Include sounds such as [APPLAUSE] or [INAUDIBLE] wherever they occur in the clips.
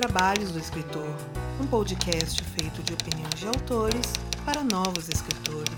Trabalhos do Escritor, um podcast feito de opiniões de autores para novos escritores.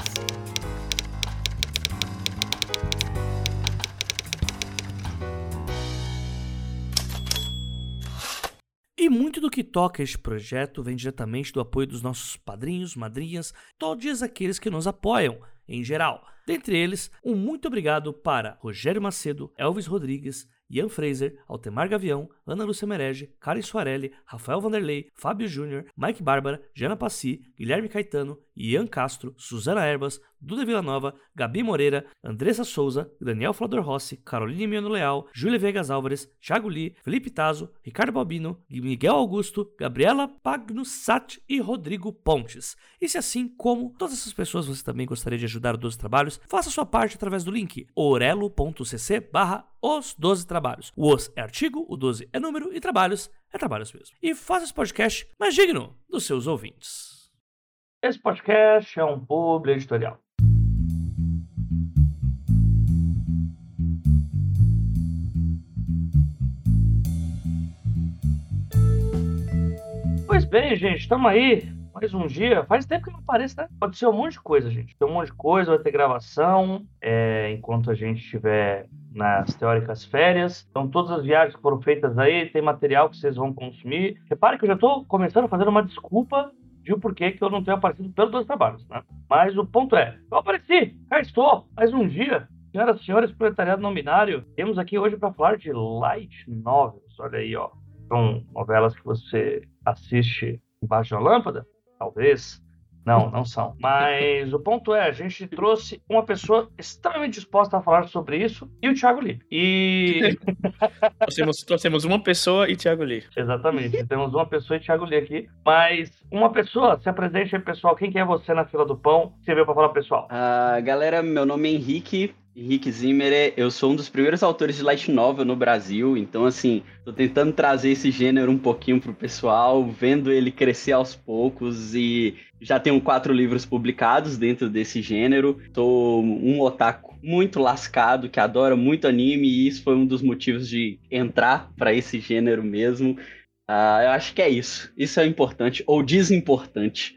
E muito do que toca este projeto vem diretamente do apoio dos nossos padrinhos, madrinhas, todos aqueles que nos apoiam, em geral. Dentre eles, um muito obrigado para Rogério Macedo, Elvis Rodrigues, Ian Fraser, Altemar Gavião, Ana Lúcia Merege, Karen Soarelli, Rafael Vanderlei, Fábio Júnior, Mike Bárbara, Jana Passi, Guilherme Caetano, Ian Castro, Suzana Erbas, Duda Villanova, Gabi Moreira, Andressa Souza, Daniel Flador Rossi, Caroline Miano Leal, Júlia Vegas Álvares, Thiago Lee, Felipe Tazo, Ricardo Balbino, Miguel Augusto, Gabriela Pagnussat e Rodrigo Pontes. E se assim como todas essas pessoas você também gostaria de ajudar o 12 Trabalhos, faça sua parte através do link orelo.cc barra os 12 trabalhos. O os é artigo, o 12 é número e trabalhos é trabalhos mesmo. E faça esse podcast mais digno dos seus ouvintes. Esse podcast é um publi editorial. Pois bem, gente, estamos aí. Mais um dia. Faz tempo que não aparece, né? Pode ser um monte de coisa, gente. Tem um monte de coisa, vai ter gravação. É, enquanto a gente estiver nas teóricas férias. Então, todas as viagens que foram feitas aí, tem material que vocês vão consumir. Repare que eu já estou começando a fazer uma desculpa de o porquê que eu não tenho aparecido pelos dois trabalhos, né? Mas o ponto é, eu apareci, cá estou, mais um dia. Senhoras e senhores, proletariado não binário, temos aqui hoje para falar de light novels. Olha aí, ó. São novelas que você assiste embaixo de uma lâmpada, talvez. Não, não são. Mas o ponto é, a gente trouxe uma pessoa extremamente disposta a falar sobre isso e o Thiago Lee. E. [LAUGHS] nós, temos, nós temos uma pessoa e Thiago Lee. Exatamente, temos uma pessoa e Thiago Lee aqui. Mas uma pessoa, se apresente aí, pessoal. Quem que é você na fila do pão? Você veio para falar, pessoal? Uh, galera, meu nome é Henrique. Henrique Zimmer, eu sou um dos primeiros autores de light novel no Brasil, então assim, tô tentando trazer esse gênero um pouquinho pro pessoal, vendo ele crescer aos poucos e já tenho quatro livros publicados dentro desse gênero. Sou um otaku muito lascado, que adora muito anime e isso foi um dos motivos de entrar para esse gênero mesmo. Uh, eu acho que é isso. Isso é importante, ou desimportante.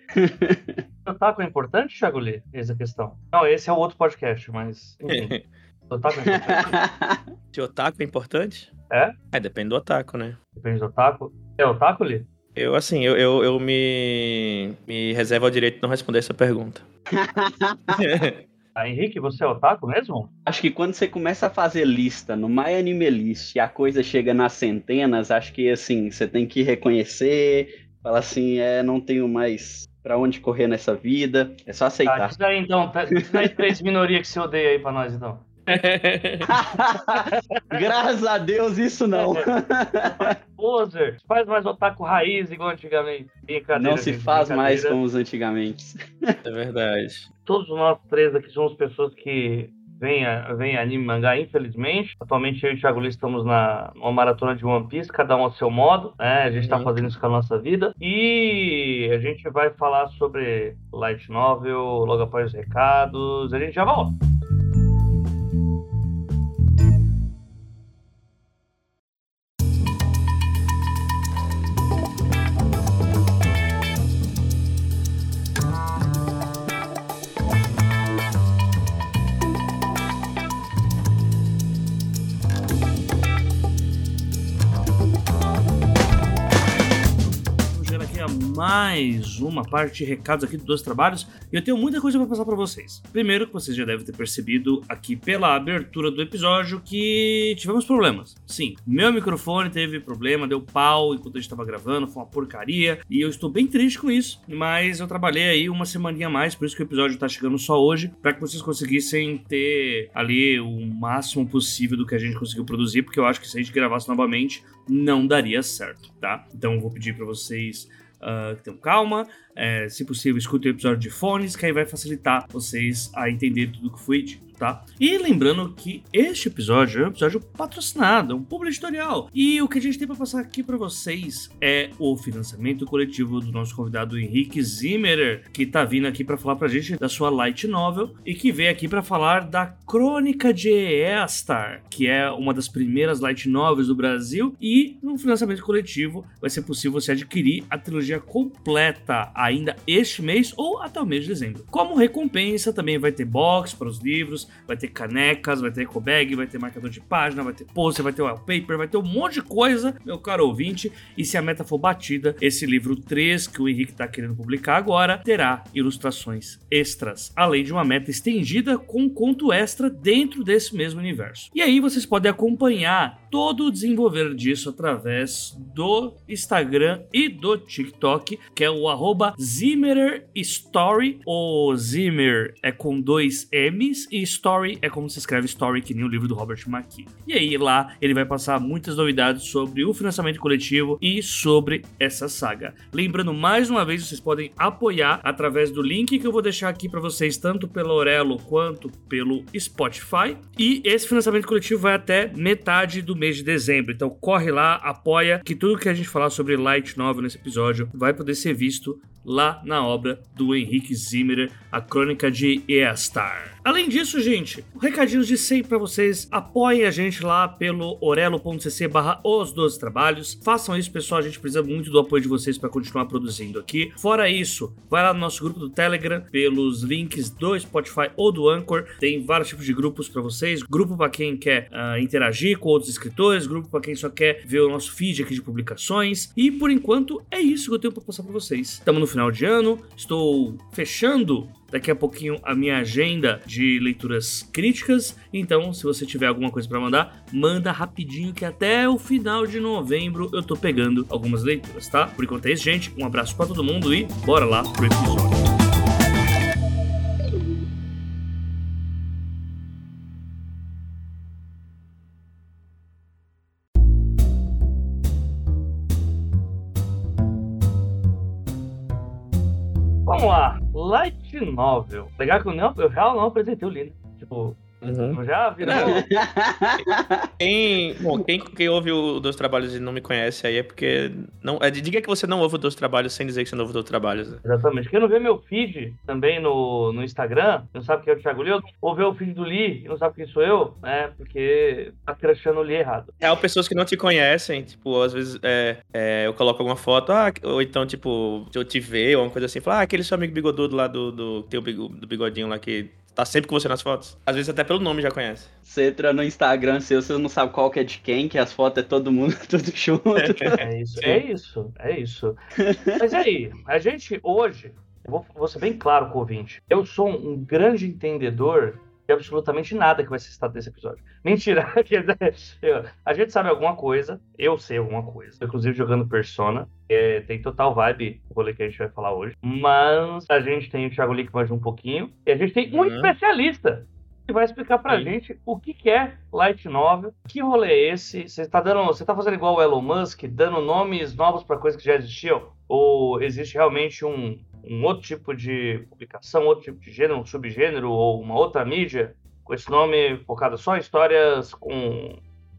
Otaku é importante, Thiago Lee? Essa é a questão. Não, esse é o outro podcast, mas. Enfim. [LAUGHS] otaku é importante. Se otaku é importante? É? É, depende do otaku, né? Depende do otaku. É otaku, Lee? Eu, assim, eu, eu, eu me, me reservo ao direito de não responder essa pergunta. [LAUGHS] Ah, Henrique, você é otaku mesmo? Acho que quando você começa a fazer lista no My Anime List e a coisa chega nas centenas, acho que assim, você tem que reconhecer, falar assim, é, não tenho mais para onde correr nessa vida, é só aceitar. Ah, diz aí então, diz aí três minorias que você odeia aí pra nós então. [LAUGHS] Graças a Deus, isso não. [LAUGHS] Poser, faz mais otaku raiz igual antigamente. Não se faz mais como os antigamente. É verdade. Todos nós três aqui somos pessoas que vem, vem anime mangá, infelizmente. Atualmente eu e o Thiago Lee estamos na uma maratona de One Piece, cada um ao seu modo, né? A gente está uhum. fazendo isso com a nossa vida. E a gente vai falar sobre Light Novel logo após os recados. A gente já volta. Mais uma parte de recados aqui dos dois trabalhos e eu tenho muita coisa para passar para vocês. Primeiro, que vocês já devem ter percebido aqui pela abertura do episódio que tivemos problemas. Sim, meu microfone teve problema, deu pau enquanto a gente estava gravando, foi uma porcaria e eu estou bem triste com isso, mas eu trabalhei aí uma semaninha a mais, por isso que o episódio está chegando só hoje, para que vocês conseguissem ter ali o máximo possível do que a gente conseguiu produzir, porque eu acho que se a gente gravasse novamente não daria certo, tá? Então eu vou pedir para vocês uh, tenham calma. É, se possível, escutem o episódio de fones, que aí vai facilitar vocês a entender tudo que foi dito tá? E lembrando que este episódio é um episódio patrocinado, um público editorial. E o que a gente tem para passar aqui para vocês é o financiamento coletivo do nosso convidado Henrique Zimmerer, que tá vindo aqui para falar pra gente da sua light novel e que veio aqui para falar da Crônica de Eastar, que é uma das primeiras light novels do Brasil e no financiamento coletivo vai ser possível você adquirir a trilogia completa ainda este mês ou até o mês de dezembro. Como recompensa também vai ter box para os livros, vai ter canecas, vai ter ecobag, vai ter marcador de página, vai ter pôster, vai ter wallpaper, vai ter um monte de coisa, meu caro ouvinte. E se a meta for batida, esse livro 3 que o Henrique está querendo publicar agora terá ilustrações extras, além de uma meta estendida com conto extra dentro desse mesmo universo. E aí vocês podem acompanhar todo o desenvolver disso através do Instagram e do TikTok, que é o arroba Zimmerer Story. O Zimmer é com dois M's e Story é como se escreve Story, que nem o livro do Robert McKee. E aí lá ele vai passar muitas novidades sobre o financiamento coletivo e sobre essa saga. Lembrando mais uma vez, vocês podem apoiar através do link que eu vou deixar aqui para vocês, tanto pelo Orelo quanto pelo Spotify. E esse financiamento coletivo vai até metade do mês de dezembro. Então corre lá, apoia, que tudo que a gente falar sobre Light Novel nesse episódio vai poder ser visto lá na obra do Henrique Zimmerer, A Crônica de Eastar. Além disso, gente, recadinhos de sempre para vocês. Apoiem a gente lá pelo orelo.cc barra os 12 trabalhos. Façam isso, pessoal. A gente precisa muito do apoio de vocês para continuar produzindo aqui. Fora isso, vai lá no nosso grupo do Telegram, pelos links do Spotify ou do Anchor. Tem vários tipos de grupos para vocês. Grupo para quem quer uh, interagir com outros escritores, grupo para quem só quer ver o nosso feed aqui de publicações. E por enquanto é isso que eu tenho para passar para vocês. Estamos no final de ano, estou fechando daqui a pouquinho a minha agenda de leituras críticas. Então, se você tiver alguma coisa para mandar, manda rapidinho que até o final de novembro eu tô pegando algumas leituras, tá? Por enquanto é isso, gente. Um abraço para todo mundo e bora lá pro episódio. Novel. Legal que eu, não, eu já não apresentei o livro. Tipo, Uhum. já virou. [LAUGHS] Quem, bom, quem, quem ouve o Dois Trabalhos e não me conhece aí é porque. Não, é, diga que você não ouve o Dois Trabalhos sem dizer que você não ouve o Dois Trabalhos. né? Exatamente. Quem não vê meu feed também no, no Instagram, não sabe quem é o Thiago Lee, ou vê o feed do Lee e não sabe quem sou eu, né? Porque tá crachando o Lee errado. Real, pessoas que não te conhecem, tipo, às vezes é, é, eu coloco alguma foto, ah, ou então, tipo, eu te ver, ou uma coisa assim, fala, ah, aquele seu amigo bigodudo lá do, do, tem o bigo- do bigodinho lá que tá sempre com você nas fotos. Às vezes até pelo nome já conhece. Você entra no Instagram seu, você não sabe qual que é de quem, que as fotos é todo mundo, [LAUGHS] tudo junto. É [LAUGHS] isso, é isso, é isso. Mas e aí, a gente hoje, eu vou, vou ser bem claro com o ouvinte, eu sou um grande entendedor de absolutamente nada que vai ser citado nesse episódio. Mentira, [LAUGHS] a gente sabe alguma coisa, eu sei alguma coisa, inclusive jogando Persona, é, tem total vibe o rolê que a gente vai falar hoje, mas a gente tem o Thiago Lee que manja um pouquinho, e a gente tem um Uhum. especialista que vai explicar pra Sim. gente o que, que é Light Novel, que rolê é esse, você tá dando, você tá fazendo igual o Elon Musk, dando nomes novos pra coisas que já existiam, ou existe realmente um, um outro tipo de publicação, outro tipo de gênero, um subgênero, ou uma outra mídia com esse nome focado só em histórias com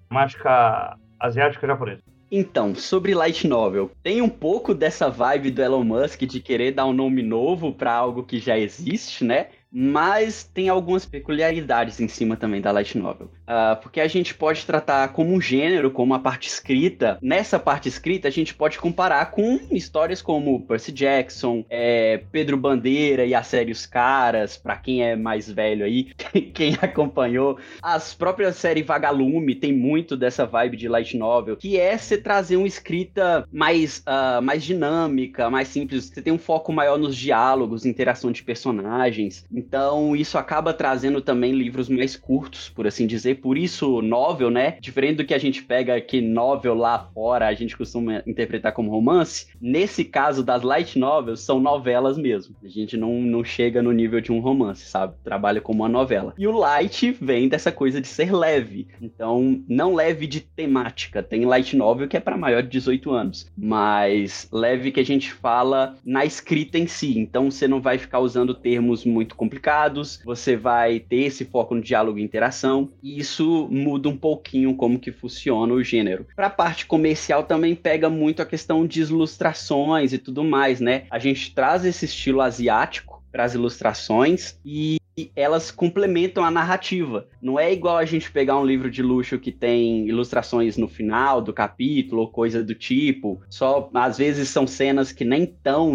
temática asiática japonesa? Então, sobre Light Novel, tem um pouco dessa vibe do Elon Musk de querer dar um nome novo pra algo que já existe, né? Mas tem algumas peculiaridades em cima também da Light Novel. Ah, porque a gente pode tratar como um gênero, como a parte escrita. Nessa parte escrita, a gente pode comparar com histórias como Percy Jackson, é, Pedro Bandeira e a série Os Caras, pra quem é mais velho aí, [LAUGHS] quem acompanhou. As próprias séries Vagalume tem muito dessa vibe de light novel, que é você trazer uma escrita mais, ah, mais dinâmica, mais simples. Você tem um foco maior nos diálogos, interação de personagens. Então, isso acaba trazendo também livros mais curtos, por assim dizer. Por isso, novel, né? Diferente do que a gente pega aqui, novel lá fora, a gente costuma interpretar como romance. Nesse caso das light novels, são novelas mesmo. A gente não, não chega no nível de um romance, sabe? Trabalha como uma novela. E o light vem dessa coisa de ser leve. Então, não leve de temática. Tem light novel que é para maior de 18 anos, mas leve que a gente fala na escrita em si. Então, você não vai ficar usando termos muito complicados, você vai ter esse foco no diálogo e interação, e isso muda um pouquinho como que funciona o gênero. Para a parte comercial também pega muito a questão de ilustrações e tudo mais, né? A gente traz esse estilo asiático para as ilustrações e elas complementam a narrativa. Não é igual a gente pegar um livro de luxo que tem ilustrações no final do capítulo ou coisa do tipo. Só às vezes são cenas que nem estão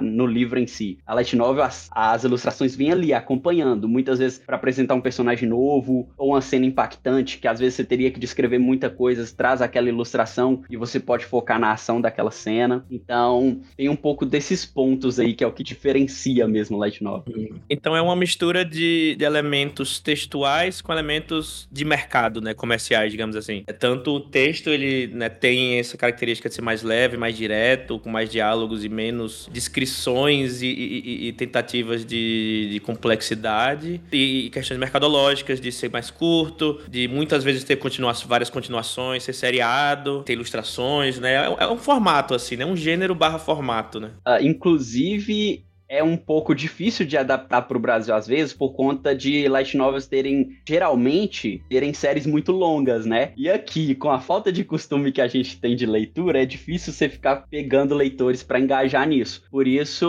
no livro em si. A light novel as, as ilustrações vêm ali acompanhando, muitas vezes para apresentar um personagem novo ou uma cena impactante que às vezes você teria que descrever muita coisa, traz aquela ilustração e você pode focar na ação daquela cena. Então, tem um pouco desses pontos aí que é o que diferencia mesmo light novel. Então é uma mistura de, de, elementos textuais com elementos de mercado, né, comerciais, digamos assim. É, tanto o texto, ele né, tem essa característica de ser mais leve, mais direto, com mais diálogos e menos descrições e, e, e tentativas de, de, complexidade, e questões mercadológicas, de ser mais curto, de muitas vezes ter continua várias continuações, ser seriado, ter ilustrações, né, é, é um formato, assim, né, um gênero barra formato, né. Uh, inclusive, é um pouco difícil de adaptar para o Brasil às vezes por conta de light novels terem geralmente terem séries muito longas, né? E aqui, com a falta de costume que a gente tem de leitura, é difícil você ficar pegando leitores para engajar nisso. Por isso,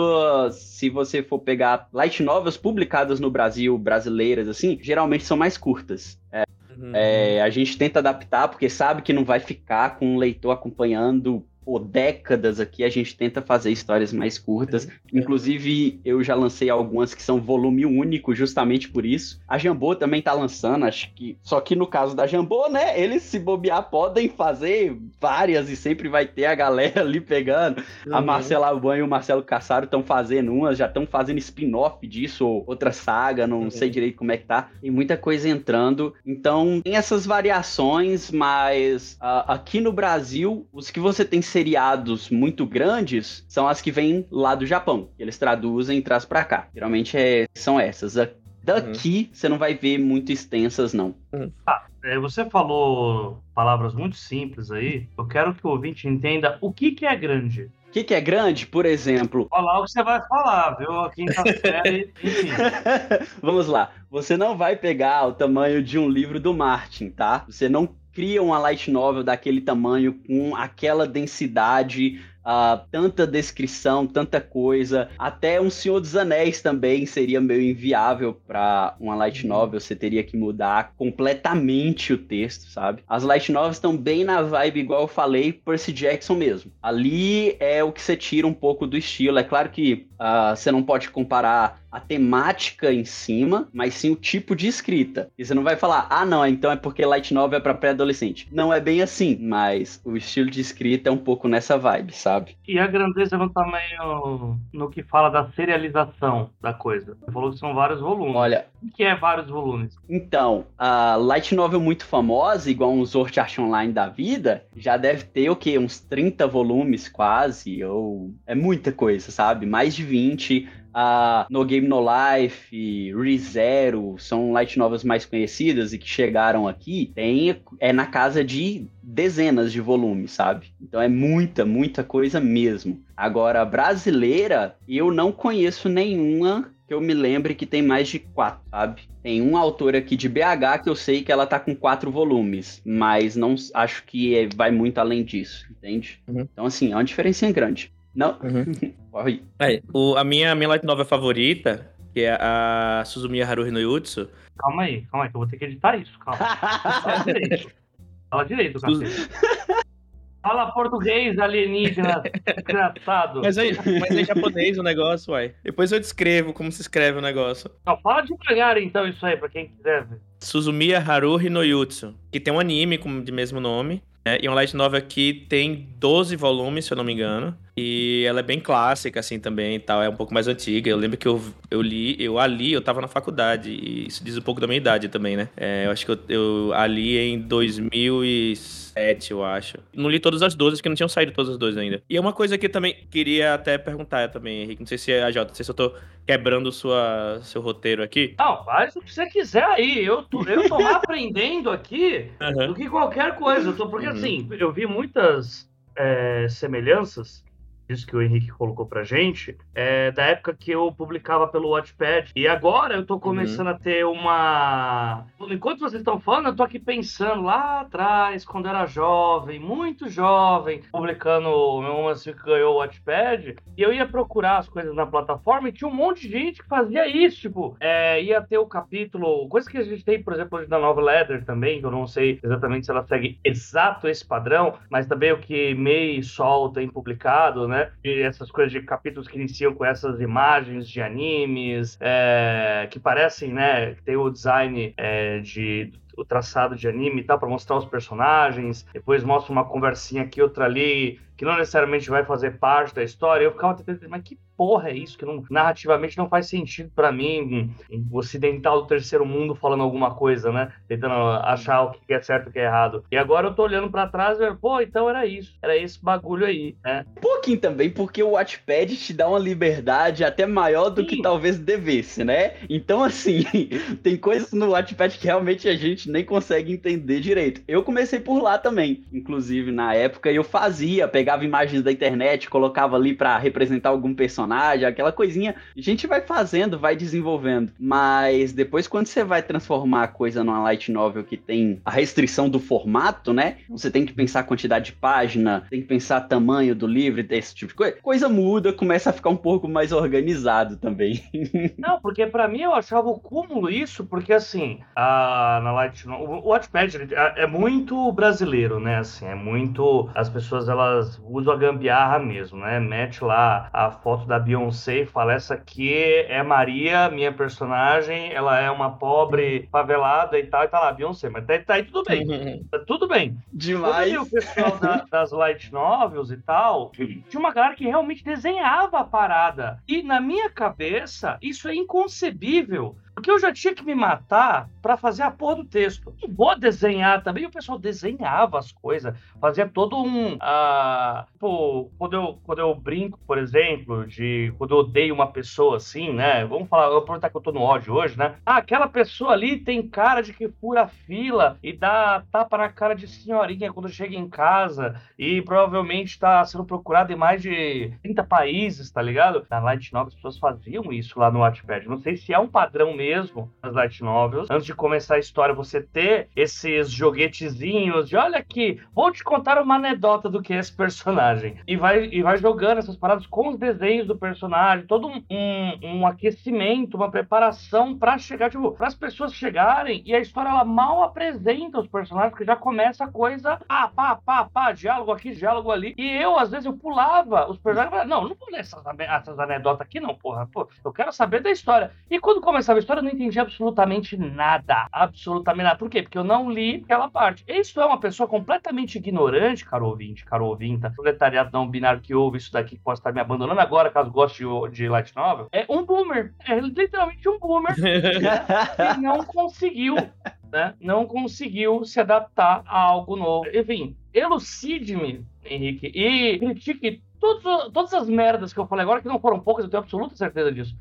se você for pegar light novels publicadas no Brasil, brasileiras assim, geralmente são mais curtas. É, uhum. é, a gente tenta adaptar porque sabe que não vai ficar com um leitor acompanhando por décadas aqui a gente tenta fazer histórias mais curtas. Inclusive, eu já lancei algumas que são volume único, justamente por isso. A Jambô também tá lançando, acho que. Só que no caso da Jambô, né? Eles se bobear podem fazer várias e sempre vai ter a galera [LAUGHS] ali pegando. Uhum. A Marcela Alban e o Marcelo Cassaro estão fazendo umas, já estão fazendo spin-off disso, ou outra saga, não uhum. sei direito como é que tá. Tem muita coisa entrando. Então, tem essas variações, mas uh, aqui no Brasil, os que você tem seriados muito grandes são as que vêm lá do Japão. Eles traduzem e trazem para cá. Geralmente é, são essas. Daqui uhum. você não vai ver muito extensas, não. Uhum. Ah, é, você falou palavras muito simples aí. Eu quero que o ouvinte entenda o que, que é grande. O que, que é grande, por exemplo? Falar o que você vai falar, viu? A quinta série, enfim. Vamos lá. Você não vai pegar o tamanho de um livro do Martin, tá? Você não cria uma light novel daquele tamanho, com aquela densidade, uh, tanta descrição, tanta coisa. Até um Senhor dos Anéis também seria meio inviável para uma light uhum. novel. Você teria que mudar completamente o texto, sabe? As light novels estão bem na vibe, igual eu falei, Percy Jackson mesmo. Ali é o que você tira um pouco do estilo. É claro que uh, você não pode comparar a temática em cima, mas sim o tipo de escrita. E você não vai falar, ah, não, então é porque light novel é para pré-adolescente. Não é bem assim, mas o estilo de escrita é um pouco nessa vibe, sabe? E a grandeza no tamanho no que fala da serialização da coisa. Você falou que são vários volumes. Olha, o que é vários volumes? Então, a light novel muito famosa, igual um Sword Art Online da vida, já deve ter o quê? Uns 30 volumes quase, ou é muita coisa, sabe? Mais de 20 a No Game No Life, ReZero, são light novels mais conhecidas e que chegaram aqui, tem é na casa de dezenas de volumes, sabe? Então é muita, muita coisa mesmo. Agora, brasileira, eu não conheço nenhuma que eu me lembre que tem mais de quatro, sabe? Tem uma autora aqui de BH que eu sei que ela tá com quatro volumes, mas não acho que é, vai muito além disso, entende? Uhum. Então, assim, é uma diferença grande. Não. Uhum. [LAUGHS] É, o, a minha, minha light novel favorita, que é a Suzumiya Haruhi no Yutsu. Calma aí, calma aí, que eu vou ter que editar isso, calma. Fala [LAUGHS] direito. Fala direito, cacete. Fala português, alienígena, engraçado. Mas aí, mas é japonês o negócio, uai. Depois eu descrevo como se escreve o negócio. Não, fala devagar então isso aí, pra quem quiser ver. Suzumiya Haruhi no Yutsu, que tem um anime de mesmo nome. É, e um light novel aqui tem 12 volumes, se eu não me engano. E ela é bem clássica, assim, também e tal. É um pouco mais antiga. Eu lembro que eu, eu li, eu ali, eu tava na faculdade. E isso diz um pouco da minha idade também, né? É, eu acho que eu, eu ali em 2007, eu acho. Não li todas as 12, porque não tinham saído todas as 12 ainda. E é uma coisa que eu também queria até perguntar também, Henrique. Não sei se é a Jota, não sei se eu tô quebrando sua, seu roteiro aqui. Não, faz o que você quiser aí. Eu tô, eu tô [LAUGHS] aprendendo aqui Aham. do que qualquer coisa. Eu tô, porque Uhum. assim, eu vi muitas é, semelhanças. Isso que o Henrique colocou pra gente, é da época que eu publicava pelo Watchpad. E agora eu tô começando a ter uma. Enquanto vocês estão falando, eu tô aqui pensando lá atrás, quando eu era jovem, muito jovem, publicando o meu romance que ganhou o Watchpad. E eu ia procurar as coisas na plataforma e tinha um monte de gente que fazia isso. Tipo, é, ia ter o capítulo. Coisa que a gente tem, por exemplo, hoje na Nova Letter também, que eu não sei exatamente se ela segue exato esse padrão, mas também o que May e Sol tem publicado, né? E essas coisas de capítulos que iniciam com essas imagens de animes, é, que parecem, né? Tem o design é, de o traçado de anime e tal, para mostrar os personagens. Depois mostra uma conversinha aqui, outra ali, que não necessariamente vai fazer parte da história. Eu ficava tentando, mas que porra é isso? Que não, narrativamente não faz sentido para mim, um, ocidental do terceiro mundo falando alguma coisa, né? Tentando achar o que é certo e o que é errado. E agora eu tô olhando para trás e pô, então era isso. Era esse bagulho aí, né? Um pouquinho também, porque o Watchpad te dá uma liberdade até maior do que Sim. talvez devesse, né? Então, assim, [LAUGHS] tem coisas no Watchpad que realmente a gente nem consegue entender direito. Eu comecei por lá também, inclusive na época eu fazia, pegava imagens da internet, colocava ali pra representar algum personagem, aquela coisinha. A gente vai fazendo, vai desenvolvendo. Mas depois, quando você vai transformar a coisa numa light novel que tem a restrição do formato, né? Você tem que pensar a quantidade de página, tem que pensar tamanho do livro, esse tipo de coisa. Coisa muda, começa a ficar um pouco mais organizado também. [LAUGHS] Não, porque pra mim eu achava o cúmulo isso, porque assim, a, na Light O Watchpad ele é é muito brasileiro, né? Assim, é muito. As pessoas elas usam a gambiarra mesmo, né? Mete lá a foto da Beyoncé e fala: essa aqui é Maria, minha personagem, ela é uma pobre favelada e tal, e tá lá, Beyoncé, mas tá, tá aí tudo bem, [LAUGHS] tá tudo bem. Quando Demais. vi o pessoal da- das light novels e tal, tinha uma galera que realmente desenhava a parada. E na minha cabeça, isso é inconcebível. Porque eu já tinha que me matar pra fazer a porra do texto. E vou desenhar também. O pessoal desenhava as coisas, fazia todo um. ah, tipo, quando eu, quando eu brinco, por exemplo, de quando eu odeio uma pessoa assim, né? Vamos falar, eu vou aproveitar que eu tô no ódio hoje, né? Ah, aquela pessoa ali tem cara de que fura fila e dá tapa na cara de senhorinha quando chega em casa e provavelmente tá sendo procurado em mais de 30 países, tá ligado? Na Light Novel as pessoas faziam isso lá no Wattpad. Não sei se é um padrão mesmo nas Light Novels. Antes de começar a história, você ter esses joguetezinhos de olha aqui, vou te contar uma anedota do que é esse personagem. E vai, e vai jogando essas paradas com os desenhos do personagem, todo um, um, um aquecimento, uma preparação pra chegar, tipo, para as pessoas chegarem e a história ela mal apresenta os personagens, porque já começa a coisa, pá, pá, pá, pá, diálogo aqui, diálogo ali. E eu, às vezes, eu pulava os personagens e falava, não, não vou ler essas, essas anedotas aqui, não, porra. Pô, eu quero saber da história. E quando começava a história, eu não entendi absolutamente nada. Absolutamente nada. Por quê? Porque eu não li aquela parte. Isso é uma pessoa completamente ignorante, caro ouvinte, caro ouvinta, proletariado não binário que ouve isso daqui, que pode estar me abandonando agora, caso goste de, de light novel. É um boomer. É literalmente um boomer que [LAUGHS] não conseguiu, né? Não conseguiu se adaptar a algo novo. Enfim, elucide-me, Henrique, e critique todos- todas as merdas que eu falei agora, que não foram poucas, eu tenho absoluta certeza disso.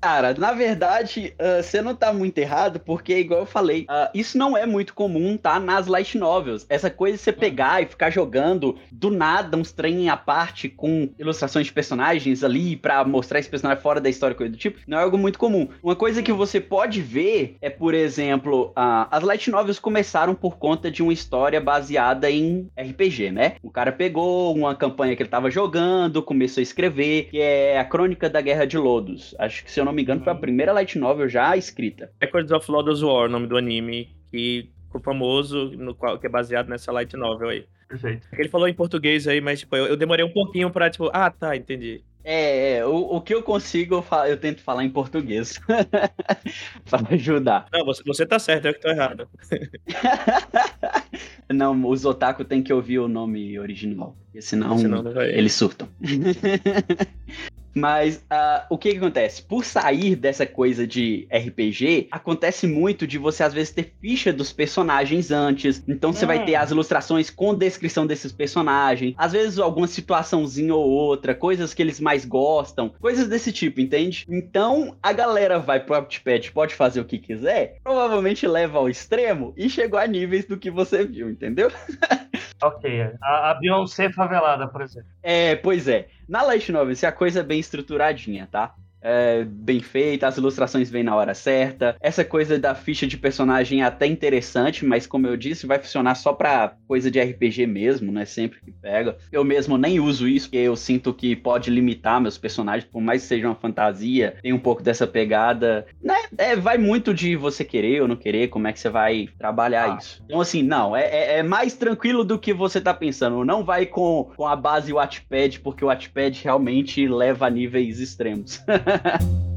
Cara, na verdade, ah, você não tá muito errado, porque, igual eu falei, ah, isso não é muito comum, tá? Nas light novels. Essa coisa de você pegar e ficar jogando do nada uns trem à parte com ilustrações de personagens ali pra mostrar esse personagem fora da história, coisa do tipo, não é algo muito comum. Uma coisa que você pode ver é, por exemplo, ah, as light novels começaram por conta de uma história baseada em RPG, né? O cara pegou uma campanha que ele tava jogando, começou a escrever, que é a Crônica da Guerra de Lodos. Acho que, se eu não me engano, foi a primeira light novel já escrita. Records of Lodoss War, o nome do anime, que ficou famoso, no qual, que é baseado nessa light novel aí. Perfeito. Ele falou em português aí, mas tipo, eu, eu demorei um pouquinho pra, tipo, ah, tá, entendi. É, é, o, o que eu consigo, eu, fa- eu tento falar em português. [LAUGHS] pra ajudar. Não, você, você tá certo, eu que tô errado. [LAUGHS] Não, os otaku tem que ouvir o nome original, porque senão, Senão eles surtam. [LAUGHS] Mas ah, o que, que acontece? Por sair dessa coisa de RPG, acontece muito de você às vezes ter ficha dos personagens antes. Então você vai Hum. ter as ilustrações com descrição desses personagens. Às vezes alguma situaçãozinha ou outra, coisas que eles mais gostam, coisas desse tipo, entende? Então a galera vai pro Wattpad, pode fazer o que quiser, provavelmente leva ao extremo e chegou a níveis do que você viu, entendeu? [LAUGHS] Ok. A, a Beyoncé favelada, por exemplo. É, pois é. Na Light Novel, se a coisa é bem estruturadinha, tá? É bem feita, as ilustrações vêm na hora certa. Essa coisa da ficha de personagem é até interessante, mas como eu disse, vai funcionar só pra coisa de RPG mesmo, não é sempre que pega. Eu mesmo nem uso isso, porque eu sinto que pode limitar meus personagens, por mais que seja uma fantasia, tem um pouco dessa pegada. Né? É, vai muito de você querer ou não querer, como é que você vai trabalhar Ah. isso. Então, assim, não, é, é- é mais tranquilo do que você tá pensando. Não vai com, com a base Wattpad, porque o Wattpad realmente leva a níveis extremos. [LAUGHS] Yeah. [LAUGHS]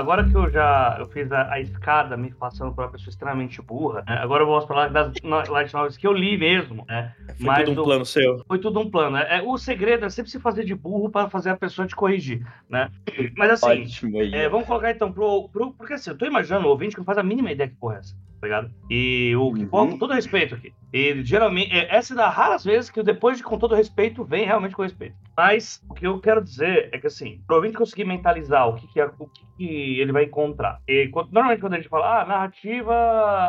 Agora que eu já eu fiz a, a escada me passando por uma pessoa extremamente burra, né? agora eu vou falar das light novels que eu li mesmo, né? Foi Mas tudo um o- plano seu. Foi tudo um plano. É, é- o segredo é sempre se fazer de burro para fazer a pessoa te corrigir, né? Mas assim, Ótimo é, vamos colocar então pro, pro. Porque assim, eu tô imaginando o ouvinte que não faz a mínima ideia que porra é essa, tá ligado? E o que, Uhum. com todo respeito aqui. E geralmente, é, essa é das raras vezes que depois de com todo respeito, vem realmente com respeito. Mas o que eu quero dizer é que assim, pro ouvinte conseguir mentalizar o que, que, é, o que, que ele vai encontrar. E, quando- normalmente quando a gente fala, ah, narrativa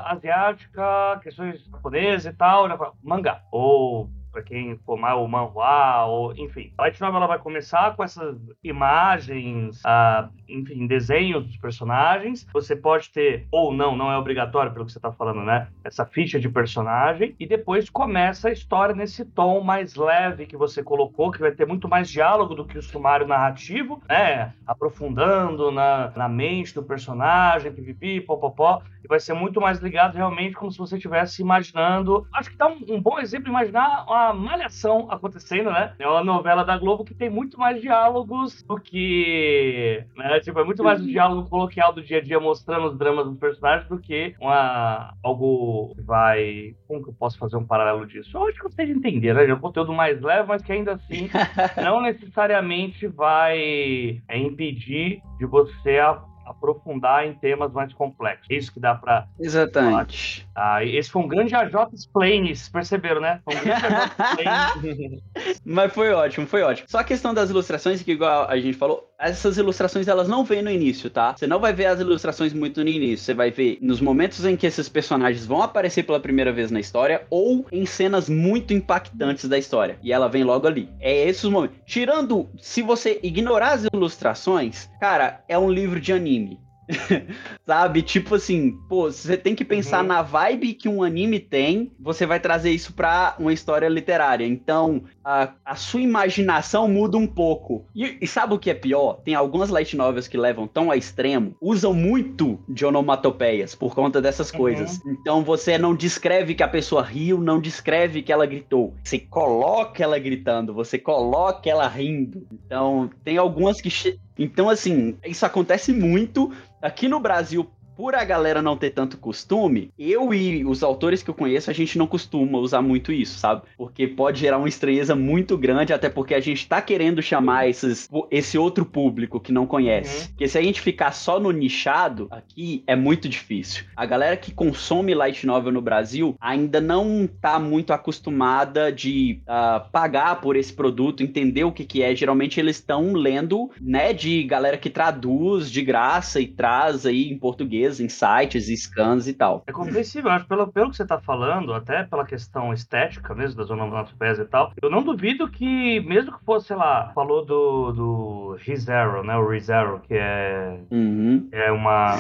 asiática, questões japonesas e tal, ele fala, mangá. Ou para quem for mais o manhwa, ou enfim. A light novel ela vai começar com essas imagens, ah, enfim, desenhos dos personagens. Você pode ter, ou não, não é obrigatório pelo que você está falando, né? Essa ficha de personagem. E depois começa a história nesse tom mais leve que você colocou, que vai ter muito mais diálogo do que o sumário narrativo, né? Aprofundando na, na mente do personagem, pipipi, popopó. E vai ser muito mais ligado realmente como se você estivesse imaginando. Acho que dá um, um bom exemplo imaginar uma malhação acontecendo, né? É uma novela da Globo que tem muito mais diálogos do que. Né? Tipo, é muito mais o diálogo coloquial do dia a dia mostrando os dramas dos personagens do que uma, algo que vai. Como que eu posso fazer um paralelo disso? Eu acho que vocês entenderam, né? É um conteúdo mais leve, mas que ainda assim [LAUGHS] não necessariamente vai é, impedir de você a- aprofundar em temas mais complexos. É Isso que dá pra. Exatamente. Ah, esse foi um grande AJ Explains, perceberam, né? Foi um grande AJ. [LAUGHS] Mas foi ótimo, foi ótimo. Só a questão das ilustrações, que igual a gente falou, essas ilustrações elas não vêm no início, tá? Você não vai ver as ilustrações muito no início. Você vai ver nos momentos em que esses personagens vão aparecer pela primeira vez na história ou em cenas muito impactantes da história. E ela vem logo ali. É esses os momentos. Tirando, se você ignorar as ilustrações, cara, é um livro de anime. [LAUGHS] Sabe? Tipo assim, pô, você tem que pensar Uhum. na vibe que um anime tem, você vai trazer isso pra uma história literária. Então, a, a sua imaginação muda um pouco. E, e sabe o que é pior? Tem algumas light novels que levam tão a extremo, usam muito de onomatopeias por conta dessas Uhum. coisas. Então, você não descreve que a pessoa riu, não descreve que ela gritou. Você coloca ela gritando, você coloca ela rindo. Então, tem algumas que. che- Então, assim, isso acontece muito. Aqui no Brasil, por a galera não ter tanto costume, eu e os autores que eu conheço, a gente não costuma usar muito isso, sabe? Porque pode gerar uma estranheza muito grande, até porque a gente tá querendo chamar esses, esse outro público que não conhece. Uhum. Porque se a gente ficar só no nichado, aqui é muito difícil. A galera que consome light novel no Brasil ainda não tá muito acostumada de ah, pagar por esse produto, entender o que que é. Geralmente eles estão lendo, né, de galera que traduz de graça e traz aí em português, sites, e scans e tal. É compreensível, acho, pelo, pelo que você está falando, até pela questão estética mesmo, das onomatopeias e tal, eu não duvido que, mesmo que fosse, sei lá, falou do, do ReZero, né, o ReZero, que é, Uhum. é uma...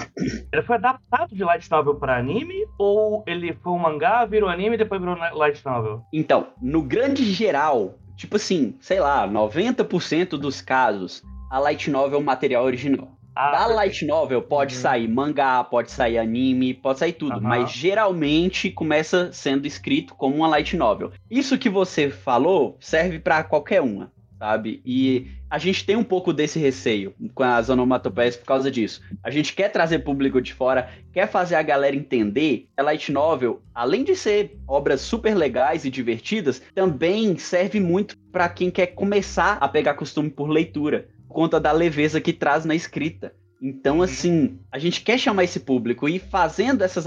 Ele foi adaptado de light novel para anime, ou ele foi um mangá, virou anime e depois virou light novel? Então, no grande geral, tipo assim, sei lá, 90% dos casos, a light novel é o material original. Ah, Da light novel pode Uhum. sair mangá, pode sair anime, pode sair tudo, Aham. mas geralmente começa sendo escrito como uma light novel. Isso que você falou serve pra qualquer uma, sabe? E a gente tem um pouco desse receio com as onomatopeias por causa disso. A gente quer trazer público de fora, quer fazer a galera entender que a light novel, além de ser obras super legais e divertidas, também serve muito pra quem quer começar a pegar costume por leitura, conta da leveza que traz na escrita. Então, assim, a gente quer chamar esse público e fazendo essas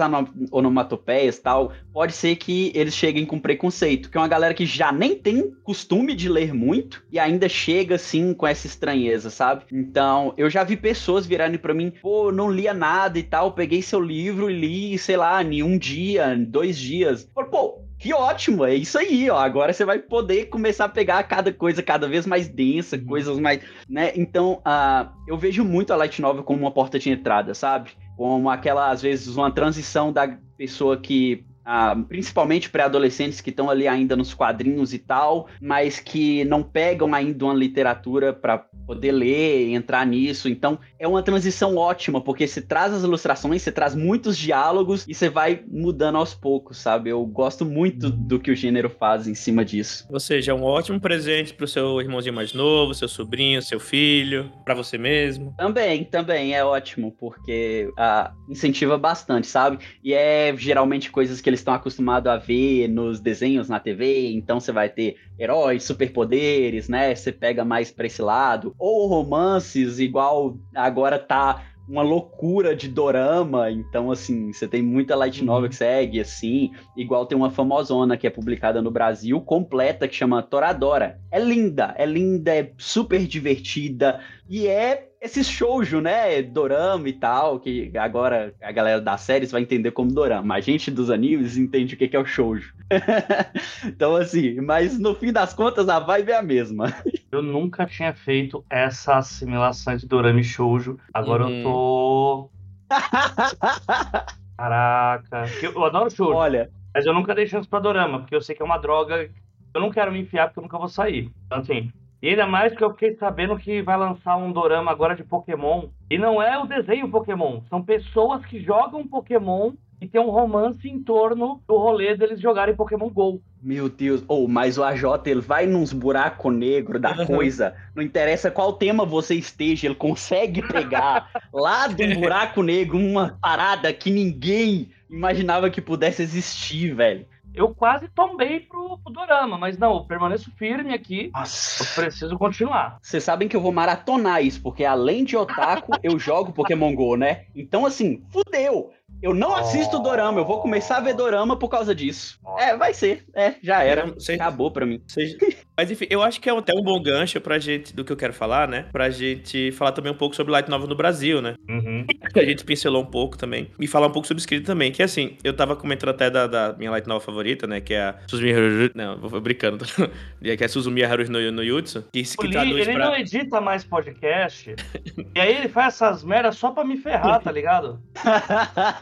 onomatopeias tal, pode ser que eles cheguem com preconceito, que é uma galera que já nem tem costume de ler muito e ainda chega assim com essa estranheza, sabe? Então, eu já vi pessoas virarem pra mim, pô, não lia nada e tal, peguei seu livro e li, sei lá, em um dia, em dois dias. Pô, que ótimo, é isso aí, ó. Agora você vai poder começar a pegar cada coisa cada vez mais densa, coisas mais, né? Então, ah, eu vejo muito a Light Novel como uma porta de entrada, sabe? Como aquela, às vezes, uma transição da pessoa que. ah, principalmente pré-adolescentes que estão ali ainda nos quadrinhos e tal, mas que não pegam ainda uma literatura para poder ler, entrar nisso. Então, é uma transição ótima, porque você traz as ilustrações, você traz muitos diálogos e você vai mudando aos poucos, sabe? Eu gosto muito do que o gênero faz em cima disso. Ou seja, é um ótimo presente pro seu irmãozinho mais novo, seu sobrinho, seu filho, pra você mesmo. Também, também é ótimo, porque ah, incentiva bastante, sabe? E é geralmente coisas que eles estão acostumados a ver nos desenhos na TV, então você vai ter heróis, superpoderes, né? Você pega mais pra esse lado. Ou romances, igual agora tá uma loucura de dorama, então assim, você tem muita light novel que segue assim, igual tem uma famosona que é publicada no Brasil, completa, que chama Toradora. É linda, é linda, é super divertida, e é esse shoujo, né, dorama e tal, que agora a galera das séries vai entender como dorama. A gente dos animes entende o que é o shoujo. [LAUGHS] então assim, mas no fim das contas a vibe é a mesma. [LAUGHS] Eu nunca tinha feito essa assimilação de Dorama e Shoujo. Agora eu tô. [LAUGHS] Caraca. eu adoro Shoujo, Olha, mas eu nunca dei chance pra Dorama, porque eu sei que é uma droga. Eu não quero me enfiar porque eu nunca vou sair. Então, assim. E ainda mais que eu fiquei sabendo que vai lançar um dorama agora de Pokémon. E não é o desenho Pokémon, são pessoas que jogam Pokémon e tem um romance em torno do rolê deles jogarem Pokémon GO. Meu Deus, ou mas o AJ ele vai nos buracos negros da Uhum. coisa. Não interessa qual tema você esteja, ele consegue pegar [LAUGHS] lá do buraco negro uma parada que ninguém imaginava que pudesse existir, velho. Eu quase tombei pro, pro dorama, mas não, eu permaneço firme aqui. Eu Nossa. preciso continuar. Vocês sabem que eu vou maratonar isso, porque além de otaku, [LAUGHS] eu jogo Pokémon GO, né? Então, assim, fudeu. Eu não assisto Dorama, eu vou começar a ver Dorama por causa disso. É, vai ser. É, já era. Você- Acabou pra mim. [LAUGHS] Mas enfim, eu acho que é até um bom gancho pra gente, do que eu quero falar, né? Pra gente falar também um pouco sobre Light Novel no Brasil, né? Uhum. Que a gente pincelou um pouco também. E falar um pouco sobre escrita também. Que assim, eu tava comentando até da, da minha Light Novel favorita, né? Que é a Suzumi Haruhi. Não, vou brincando. [LAUGHS] que é a Suzumi Haruhi no, no Yutsu. Que, Lee, traduz ele pra... não edita mais podcast. [LAUGHS] e aí ele faz essas merdas só pra me ferrar, tá ligado?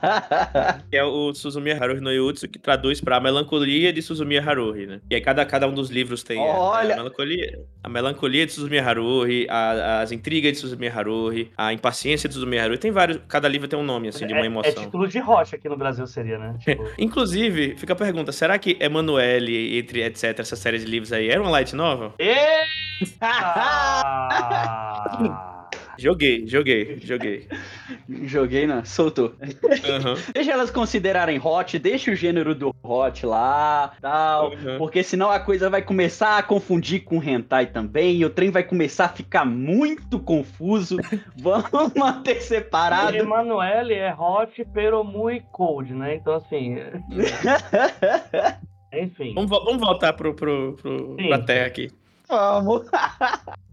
[LAUGHS] Que é o Suzumiya Haruhi no Yutsu, que traduz pra Melancolia de Suzumiya Haruhi, né? E aí cada, cada um dos livros tem a- Olha! a, melancolia, a melancolia de Suzumiya Haruhi, a- as intrigas de Suzumiya Haruhi, a impaciência de Suzumiya Haruhi. Tem vários, cada livro tem um nome, assim, de uma É- É, emoção. título de rocha aqui no Brasil, seria, né? Tipo, [LAUGHS] Inclusive, fica a pergunta, será que Emanuele, entre etc, essa série de livros aí, era uma light novel? Eita! [LAUGHS] Joguei, joguei, joguei. Joguei, né? Soltou. Aham, [LAUGHS] Deixa elas considerarem hot, deixa o gênero do hot lá, tal. aham. Porque senão a coisa vai começar a confundir com hentai também, e o trem vai começar a ficar muito confuso. [LAUGHS] Vamos manter separado. Emanuele é hot, pero muy cold, né? Então, assim. [LAUGHS] Enfim. Vamos, vamos voltar pro, pro, pro, Sim. pra terra aqui. Vamos.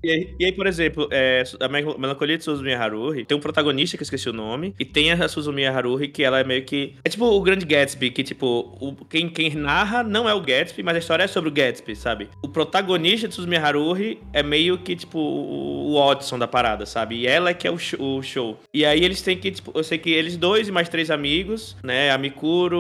E aí, e aí, por exemplo, é, a Mel- Melancolia de Suzumiya Haruhi tem um protagonista que eu esqueci o nome, e tem a Suzumiya Haruhi que ela é meio que. É tipo o Grande Gatsby, que tipo, o, quem, quem narra não é o Gatsby, mas a história é sobre o Gatsby, sabe? O protagonista de Suzumiya Haruhi é meio que tipo o, Watson da parada, sabe? E ela é que é o, o show. E aí eles têm que, tipo, eu sei que eles dois e mais três amigos, né? A Mikuro,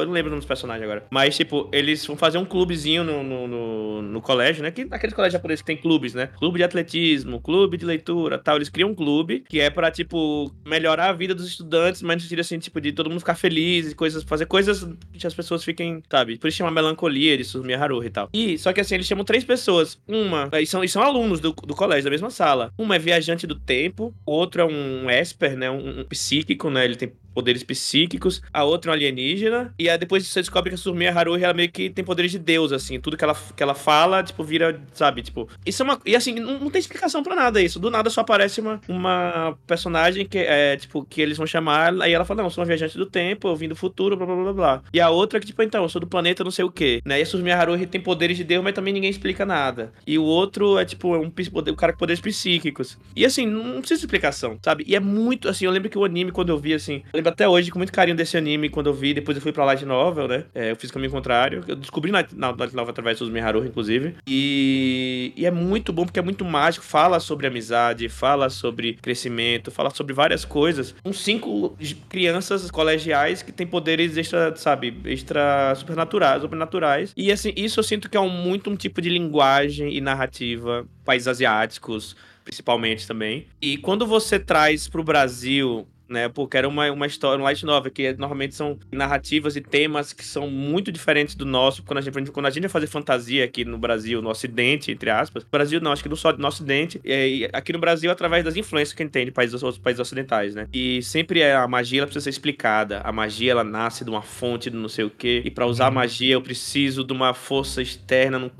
eu não lembro o nome dos personagens agora. Mas, tipo, eles vão fazer um clubezinho no, no, no, no colégio, né? Que, aquele aqueles colégios japoneses que tem clubes, né? Clube de atletismo, clube de leitura tal. Eles criam um clube que é pra, tipo, melhorar a vida dos estudantes, mas no sentido assim, tipo, de todo mundo ficar feliz e coisas, fazer coisas que as pessoas fiquem, sabe? Por isso chama melancolia de Suzumiya Haruhi e tal. E, só que assim, eles chamam três pessoas. Uma, e são, e são alunos do, do colégio, da mesma sala. Uma é viajante do tempo, o outro é um Esper, né? Um, um psíquico, né? Ele tem poderes psíquicos, a outra é um alienígena, e aí depois você descobre que a Surmiya Haruhi, ela meio que tem poderes de Deus, assim, tudo que ela, que ela fala, tipo, vira, sabe, tipo, isso é uma, e assim, não, não tem explicação pra nada isso, do nada só aparece uma, uma personagem que é, tipo, que eles vão chamar, aí ela fala, não, eu sou uma viajante do tempo, eu vim do futuro, blá, blá, blá, blá, e a outra que, tipo, então, eu sou do planeta não sei o que, né, e a Surmiya Haruhi tem poderes de Deus, mas também ninguém explica nada, e o outro é, tipo, é um, um cara com poderes psíquicos, e assim, não precisa de explicação, sabe, e é muito, assim, eu lembro que o anime, quando eu vi, assim, eu lembro até hoje com muito carinho desse anime quando eu vi, depois eu fui pra Light Novel, né? É, eu fiz o caminho contrário. Eu descobri na Light Novel através dos Miharu, inclusive. E, e é muito bom porque é muito mágico. Fala sobre amizade, fala sobre crescimento, fala sobre várias coisas. São cinco crianças colegiais que têm poderes extra, sabe, extra supernaturais, supernaturais. E assim, isso eu sinto que é um, muito um tipo de linguagem e narrativa, países asiáticos, principalmente também. E quando você traz para o Brasil né? Porque era uma, uma história, um light novel, que normalmente são narrativas e temas que são muito diferentes do nosso. Quando a gente, quando a gente vai fazer fantasia aqui no Brasil, no Ocidente, entre aspas, Brasil não, acho que não só no Ocidente, e aqui no Brasil através das influências que a gente tem de países, outros países ocidentais, né? E sempre é, a magia ela precisa ser explicada. A magia ela nasce de uma fonte de não sei o quê, e para usar a uhum. magia eu preciso de uma força externa,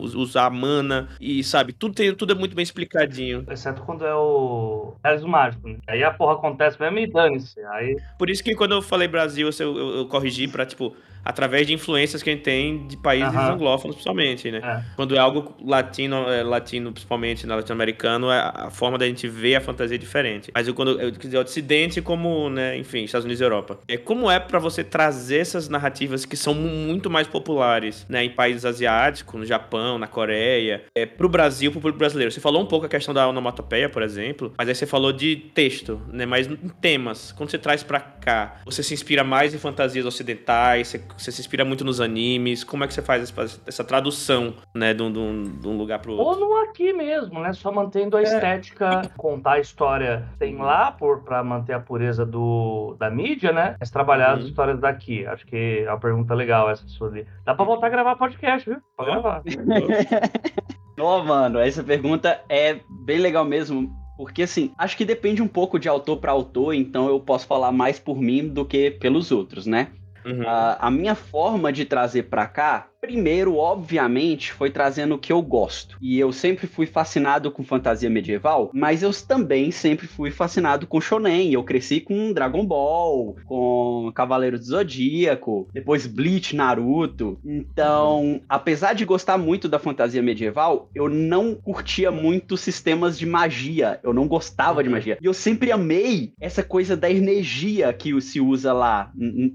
usar a mana, e sabe, tudo, tem, tudo é muito bem explicadinho. Exceto quando é o realismo mágico, né? Aí a porra acontece mesmo dane-se. Aí... Por isso que quando eu falei Brasil, eu, eu, eu corrigi pra, tipo, através de influências que a gente tem de países uhum. anglófonos, principalmente, né? É. Quando é algo latino, é, latino principalmente, né, latino-americano, é, a forma da gente ver a fantasia é diferente. Mas eu, quando eu dizer Ocidente como, né, enfim, Estados Unidos e Europa. É como é para você trazer essas narrativas que são muito mais populares, né, em países asiáticos, no Japão, na Coreia, é pro Brasil, pro público brasileiro. Você falou um pouco a questão da onomatopeia, por exemplo, mas aí você falou de texto, né, mas em temas. Quando você traz para cá, você se inspira mais em fantasias ocidentais, você você se inspira muito nos animes? Como é que você faz essa, essa tradução, né, de um, de um lugar pro outro? Ou no aqui mesmo, né? Só mantendo a é. estética, contar a história tem lá por para manter a pureza do, da mídia, né? Mas trabalhar uhum. as histórias daqui. Acho que é uma pergunta legal essa sua ali. Dá pra voltar a gravar podcast, viu? Pra gravar. [LAUGHS] Ô, oh, mano, essa pergunta é bem legal mesmo. Porque, assim, acho que depende um pouco de autor para autor, então eu posso falar mais por mim do que pelos outros, né? Uhum. Uh, a minha forma de trazer para cá Primeiro, obviamente, foi trazendo o que eu gosto. E eu sempre fui fascinado com fantasia medieval, mas eu também sempre fui fascinado com shonen. Eu cresci com Dragon Ball, com Cavaleiro do Zodíaco, depois Bleach, Naruto. Então, apesar de gostar muito da fantasia medieval, eu não curtia muito sistemas de magia. Eu não gostava de uhum. magia. E eu sempre amei essa coisa da energia que se usa lá.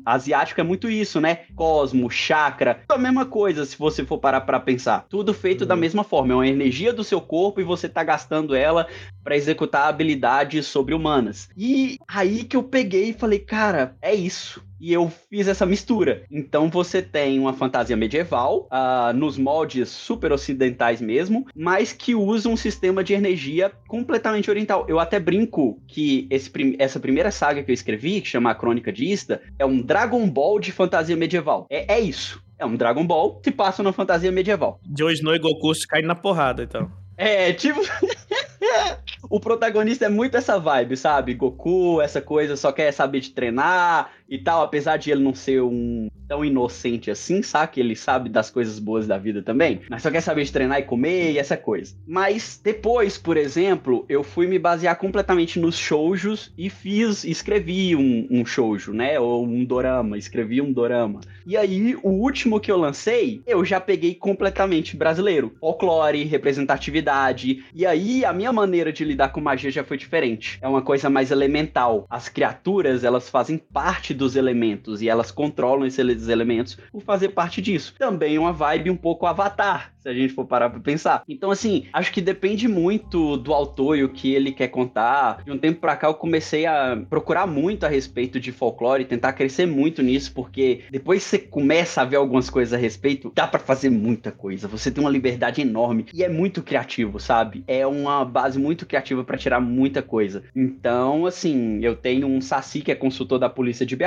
Asiático é muito isso, né? Cosmo, chakra, a mesma coisa coisa, se você for parar para pensar. Tudo feito uhum. da mesma forma. É uma energia do seu corpo e você tá gastando ela para executar habilidades sobre-humanas. E aí que eu peguei e falei, cara, é isso e eu fiz essa mistura. Então você tem uma fantasia medieval, uh, nos moldes super ocidentais mesmo, mas que usa um sistema de energia completamente oriental. Eu até brinco que esse, essa primeira saga que eu escrevi, que chama A Crônica de Ista, é um Dragon Ball de fantasia medieval. É, é isso. É um Dragon Ball que passa na fantasia medieval. Joe Snow e Goku caem na porrada, então. É, tipo. [LAUGHS] o protagonista é muito essa vibe, sabe? Goku, essa coisa, só quer saber de treinar, e tal, apesar de ele não ser um tão inocente assim, sabe? Ele sabe das coisas boas da vida também, mas só quer saber de treinar e comer e essa coisa. Mas depois, por exemplo, eu fui me basear completamente nos shoujos e fiz, escrevi um, um shoujo, né? Ou um dorama, escrevi um dorama. E aí, o último que eu lancei, eu já peguei completamente brasileiro. Folclore, representatividade. E aí, a minha maneira de lidar com magia já foi diferente. É uma coisa mais elemental. As criaturas, elas fazem parte dos elementos e elas controlam esses elementos por fazer parte disso. Também uma vibe um pouco avatar, se a gente for parar pra pensar. Então, assim, acho que depende muito do autor e o que ele quer contar. De um tempo pra cá eu comecei a procurar muito a respeito de folclore, tentar crescer muito nisso, porque depois você começa a ver algumas coisas a respeito, dá para fazer muita coisa. Você tem uma liberdade enorme e é muito criativo, sabe? É uma base muito criativa para tirar muita coisa. Então, assim, eu tenho um Saci que é consultor da polícia de BH,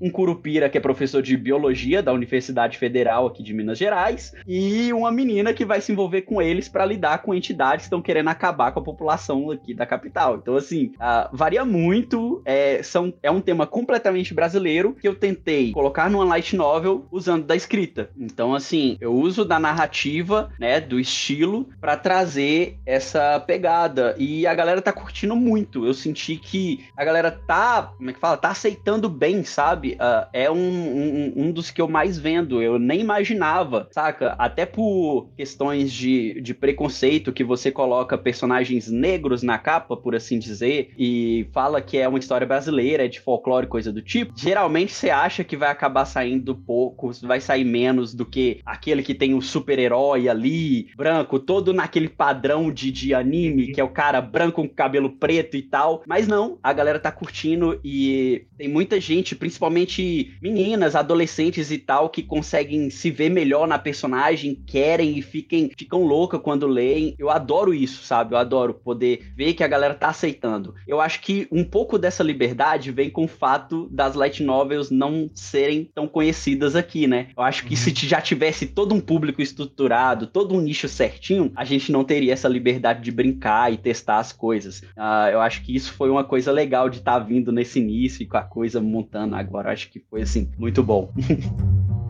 um Curupira que é professor de biologia da Universidade Federal aqui de Minas Gerais e uma menina que vai se envolver com eles para lidar com entidades que estão querendo acabar com a população aqui da capital. Então, assim, uh, varia muito. É, são, é um tema completamente brasileiro que eu tentei colocar numa light novel usando da escrita. Então, assim, eu uso da narrativa, né, do estilo, para trazer essa pegada. E a galera tá curtindo muito. Eu senti que a galera tá, como é que fala? Tá aceitando bem, sabe? Uh, é um, um, um dos que eu mais vendo. Eu nem imaginava, saca? Até por questões de, de preconceito que você coloca personagens negros na capa, por assim dizer, e fala que é uma história brasileira, é de folclore, coisa do tipo. Geralmente você acha que vai acabar saindo pouco, vai sair menos do que aquele que tem um super-herói ali, branco, todo naquele padrão de, de anime, que é o cara branco com cabelo preto e tal. Mas não, a galera tá curtindo e tem muita gente, principalmente meninas, adolescentes e tal, que conseguem se ver melhor na personagem, querem e fiquem, ficam loucas quando leem. Eu adoro isso, sabe? Eu adoro poder ver que a galera tá aceitando. Eu acho que um pouco dessa liberdade vem com o fato das light novels não serem tão conhecidas aqui, né? Eu acho que uhum. se já tivesse todo um público estruturado, todo um nicho certinho, a gente não teria essa liberdade de brincar e testar as coisas. Uh, eu acho que isso foi uma coisa legal de estar tá vindo nesse início e com a coisa agora. Acho que foi, assim, muito bom. [LAUGHS]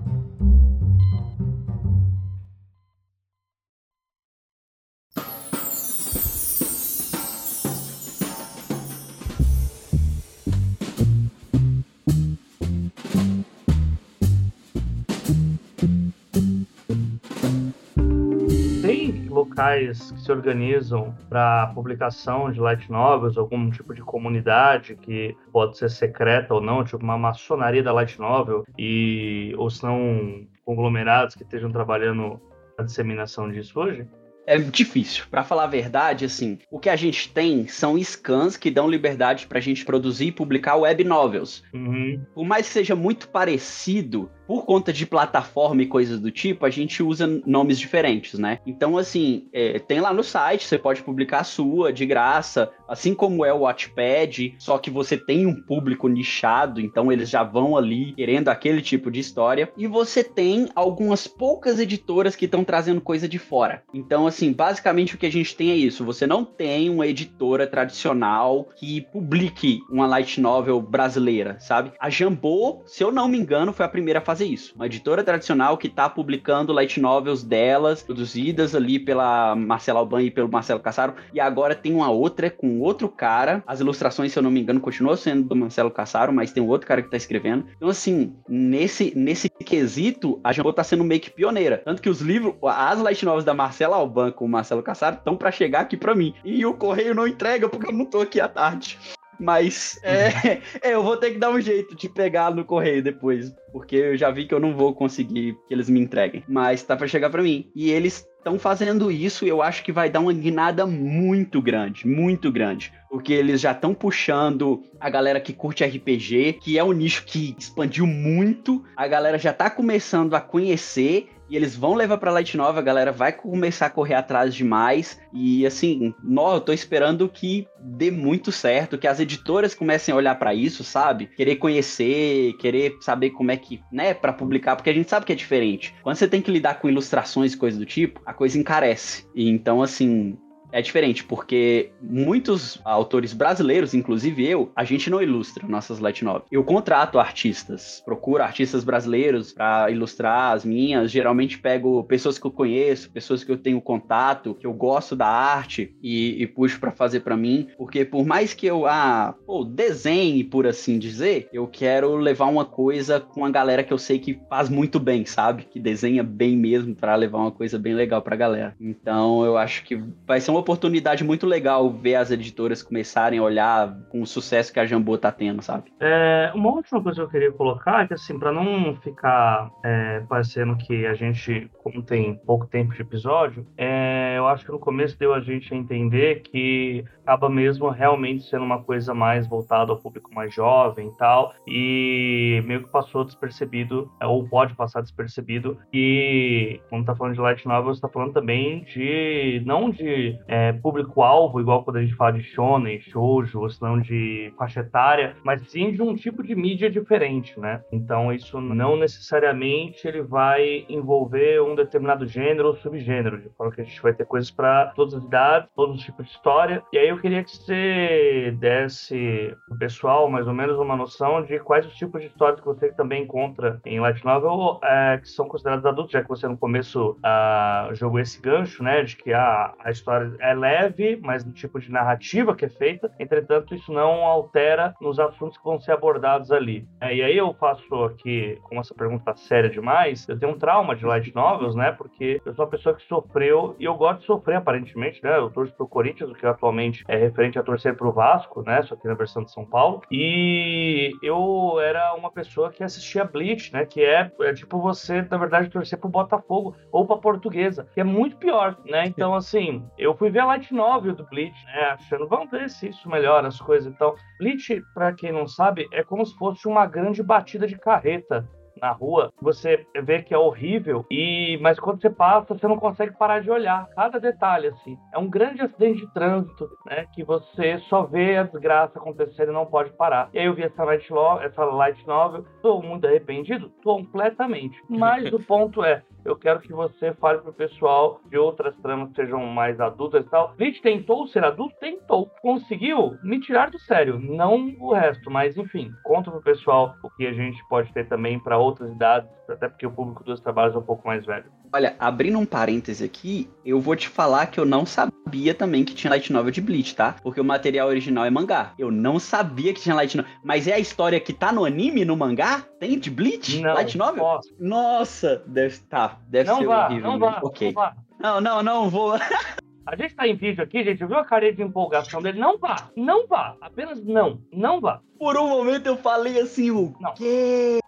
locais que se organizam para publicação de light novels, algum tipo de comunidade que pode ser secreta ou não, tipo uma maçonaria da light novel, e ou são conglomerados que estejam trabalhando a disseminação disso hoje? é difícil. Para falar a verdade, assim, o que a gente tem são scans que dão liberdade para a gente produzir e publicar web novels. Uhum. Por mais que seja muito parecido, por conta de plataforma e coisas do tipo, a gente usa nomes diferentes, né? Então, assim, é, tem lá no site, você pode publicar a sua de graça, assim como é o Watchpad, só que você tem um público nichado, então eles já vão ali querendo aquele tipo de história. E você tem algumas poucas editoras que estão trazendo coisa de fora. Então, assim, basicamente o que a gente tem é isso: você não tem uma editora tradicional que publique uma light novel brasileira, sabe? A Jambô, se eu não me engano, foi a primeira a fazer fazer isso. Uma editora tradicional que está publicando light novels delas, produzidas ali pela Marcela Alban e pelo Marcelo Cassaro, e agora tem uma outra com outro cara. As ilustrações, se eu não me engano, continuam sendo do Marcelo Cassaro, mas tem um outro cara que está escrevendo. Então, assim, nesse, nesse quesito, a Jambô tá sendo meio que pioneira. Tanto que os livros, as light novels da Marcela Alban com o Marcelo Cassaro estão para chegar aqui para mim. E o correio não entrega porque eu não tô aqui à tarde. Mas é, [LAUGHS] é, eu vou ter que dar um jeito de pegar no correio depois, porque eu já vi que eu não vou conseguir que eles me entreguem. Mas tá para chegar para mim. E eles estão fazendo isso e eu acho que vai dar uma guinada muito grande, muito grande. Porque eles já estão puxando a galera que curte RPG, que é um nicho que expandiu muito. A galera já tá começando a conhecer e eles vão levar pra Light Nova, a galera vai começar a correr atrás demais. E assim, nó, eu tô esperando que dê muito certo, que as editoras comecem a olhar para isso, sabe? Querer conhecer, querer saber como é que, né, para publicar, porque a gente sabe que é diferente. Quando você tem que lidar com ilustrações e coisas do tipo, a coisa encarece. E então, assim, é diferente, porque muitos autores brasileiros, inclusive eu, a gente não ilustra nossas light novels. Eu contrato artistas, procuro artistas brasileiros para ilustrar as minhas. Geralmente pego pessoas que eu conheço, pessoas que eu tenho contato, que eu gosto da arte e, e puxo para fazer para mim, porque por mais que eu ah, pô, desenhe, por assim dizer, eu quero levar uma coisa com a galera que eu sei que faz muito bem, sabe? Que desenha bem mesmo para levar uma coisa bem legal pra galera. Então eu acho que vai ser uma uma oportunidade muito legal ver as editoras começarem a olhar com o sucesso que a Jambô tá tendo, sabe? É, uma última coisa que eu queria colocar é que, assim, para não ficar é, parecendo que a gente, como tem pouco tempo de episódio, é, eu acho que no começo deu a gente a entender que acaba mesmo realmente sendo uma coisa mais voltada ao público mais jovem e tal, e meio que passou despercebido, ou pode passar despercebido, e quando tá falando de light novel, você tá falando também de, não de é, público-alvo, igual quando a gente fala de shonen, shoujo, ou senão de faixa etária, mas sim de um tipo de mídia diferente, né? Então isso não necessariamente ele vai envolver um determinado gênero ou subgênero, de forma que a gente vai ter coisas para todas as idades, todos os tipos de história. E aí eu queria que você desse pro pessoal mais ou menos uma noção de quais os tipos de histórias que você também encontra em light novel é, que são considerados adultos, já que você no começo uh, jogou esse gancho, né, de que a, a história é leve, mas no tipo de narrativa que é feita. Entretanto, isso não altera nos assuntos que vão ser abordados ali. É, e aí eu faço aqui, como essa pergunta séria demais, eu tenho um trauma de light novels, né, porque eu sou uma pessoa que sofreu e eu gosto de sofrer aparentemente, né, eu torço pro Corinthians, o que atualmente é referente a torcer pro Vasco, né, só que na versão de São Paulo. E eu era uma pessoa que assistia Bleach, né, que é, é tipo você, na verdade, torcer pro Botafogo ou pra Portuguesa, que é muito pior, né? Então, assim, eu fui ver a Light Novel do Bleach, né, achando, vamos ver se isso melhora as coisas. Então, Bleach, para quem não sabe, é como se fosse uma grande batida de carreta na rua, você vê que é horrível, e mas quando você passa, você não consegue parar de olhar cada detalhe, assim. É um grande acidente de trânsito, né? Que você só vê a desgraça acontecendo e não pode parar. E aí eu vi essa light, essa light novel, tô muito arrependido? Tô completamente. Mas o [LAUGHS] ponto é, eu quero que você fale pro pessoal de outras tramas que sejam mais adultas e tal. Bleach tentou ser adulto? Tentou. Conseguiu me tirar do sério. Não o resto, mas enfim, conta pro pessoal o que a gente pode ter também para outras idades, até porque o público dos trabalhos é um pouco mais velho. Olha, abrindo um parêntese aqui, eu vou te falar que eu não sabia também que tinha light novel de Bleach, tá? Porque o material original é mangá. Eu não sabia que tinha light novel. Mas é a história que tá no anime, no mangá? Tem de Bleach? Não, light novel? Posso. Nossa, deve tá, deve não ser vá, horrível. não vá, ok. não vá. Não, não, não vou. [LAUGHS] A gente tá em vídeo aqui, gente, viu a carinha de empolgação dele? Não vá, não vá, apenas não, não vá. Por um momento eu falei assim, o Não. quê?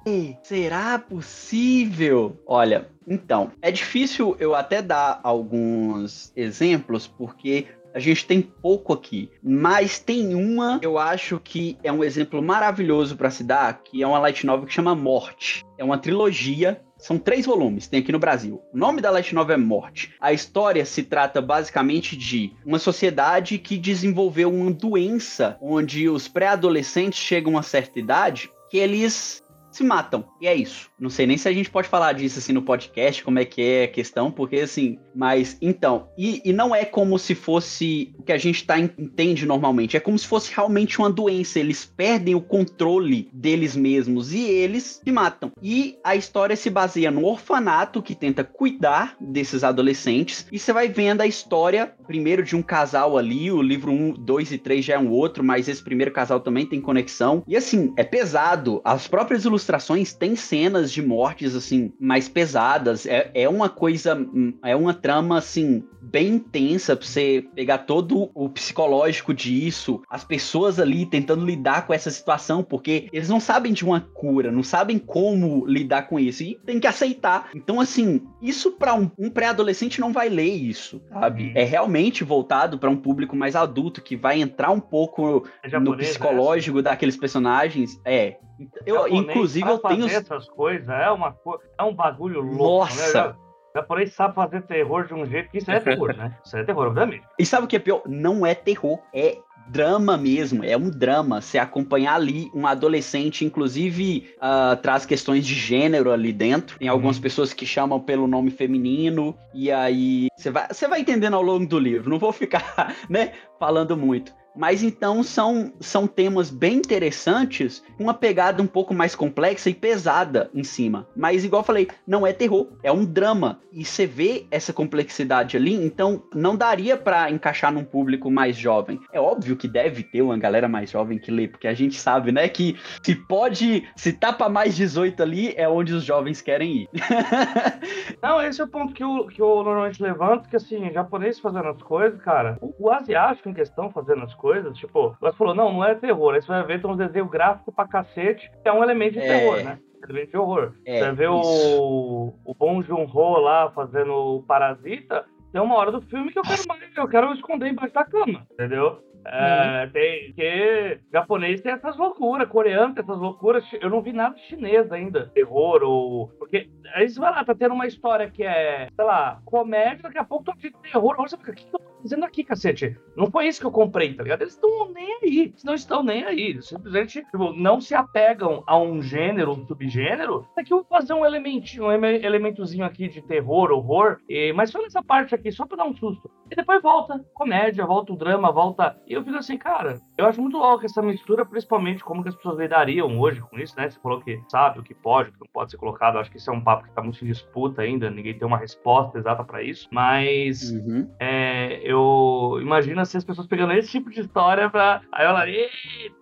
Será possível? Olha, então, é difícil eu até dar alguns exemplos, porque a gente tem pouco aqui, mas tem uma, eu acho que é um exemplo maravilhoso para se dar, que é uma light novel que chama Morte. É uma trilogia são três volumes, tem aqui no Brasil. O nome da light novel é Morte. A história se trata basicamente de uma sociedade que desenvolveu uma doença onde os pré-adolescentes chegam a certa idade que eles se matam. E é isso. Não sei nem se a gente pode falar disso assim no podcast, como é que é a questão, porque assim, mas então, e, e não é como se fosse o que a gente tá, entende normalmente, é como se fosse realmente uma doença. Eles perdem o controle deles mesmos e eles se matam. E a história se baseia no orfanato que tenta cuidar desses adolescentes, e você vai vendo a história primeiro de um casal ali, o livro 1, 2 e 3 já é um outro, mas esse primeiro casal também tem conexão. E assim, é pesado. As próprias ilustrações têm cenas de mortes, assim, mais pesadas. É, é uma coisa, hum, é uma trama, assim, bem intensa pra você pegar todo o psicológico disso, as pessoas ali tentando lidar com essa situação, porque eles não sabem de uma cura, não sabem como lidar com isso, e tem que aceitar. Então, assim, isso para um, um pré-adolescente não vai ler isso, sabe? Uhum. É realmente voltado para um público mais adulto, que vai entrar um pouco É no japonês, psicológico daqueis personagens. É. Eu, Japonês, inclusive, eu tenho. essas coisas é uma co... é um bagulho louco, Nossa! né? O japonês sabe fazer terror de um jeito que isso é terror, né? Isso é terror, obviamente. E sabe o que é pior? Não é terror, é drama mesmo, é um drama. Você acompanhar ali um adolescente, inclusive ah, traz questões de gênero ali dentro. Tem algumas Uhum. pessoas que chamam pelo nome feminino, e aí você vai, você vai entendendo ao longo do livro. Não vou ficar, [LAUGHS] né, falando muito. Mas então são, são temas bem interessantes, uma pegada um pouco mais complexa e pesada em cima. Mas, igual eu falei, não é terror, é um drama. E você vê essa complexidade ali, então não daria para encaixar num público mais jovem. É óbvio que deve ter uma galera mais jovem que lê, porque a gente sabe, né, que se pode, se tá pra mais 18 ali, é onde os jovens querem ir. [LAUGHS] não, esse é o ponto que eu, que eu normalmente levanto, que assim, japonês fazendo as coisas, cara, o, o asiático em questão fazendo as coisas, tipo, você falou, não, não é terror, aí você vai ver, tem um desenho gráfico pra cacete, que é um elemento de é... terror, né? Elemento de horror. É, você vê o, o Bong Joon-ho lá fazendo o Parasita, tem uma hora do filme que eu quero mais, eu quero esconder embaixo da cama, entendeu? É, uhum. tem que japonês tem essas loucuras, coreano tem essas loucuras. Eu não vi nada chinês ainda, terror ou porque aí você vai lá, tá tendo uma história que é, sei lá, comédia, daqui a pouco tô de terror. Você fica, o que eu tô fazendo aqui, cacete? Não foi isso que eu comprei, tá ligado? Eles estão nem aí, eles não estão nem aí. Eles simplesmente tipo, não se apegam a um gênero, um subgênero. Aqui eu vou fazer um elementinho, um elementozinho aqui de terror, horror, e, mas só nessa parte aqui, só pra dar um susto. E depois volta comédia, volta o drama, volta. E eu fico assim, cara, eu acho muito louco essa mistura, principalmente como que as pessoas lidariam hoje com isso, né? Você falou que sabe o que pode, o que não pode ser colocado. Eu acho que isso é um papo que tá muito em disputa ainda, ninguém tem uma resposta exata para isso. Mas uhum. é, eu imagino assim, as pessoas pegando esse tipo de história pra. Aí eu eita,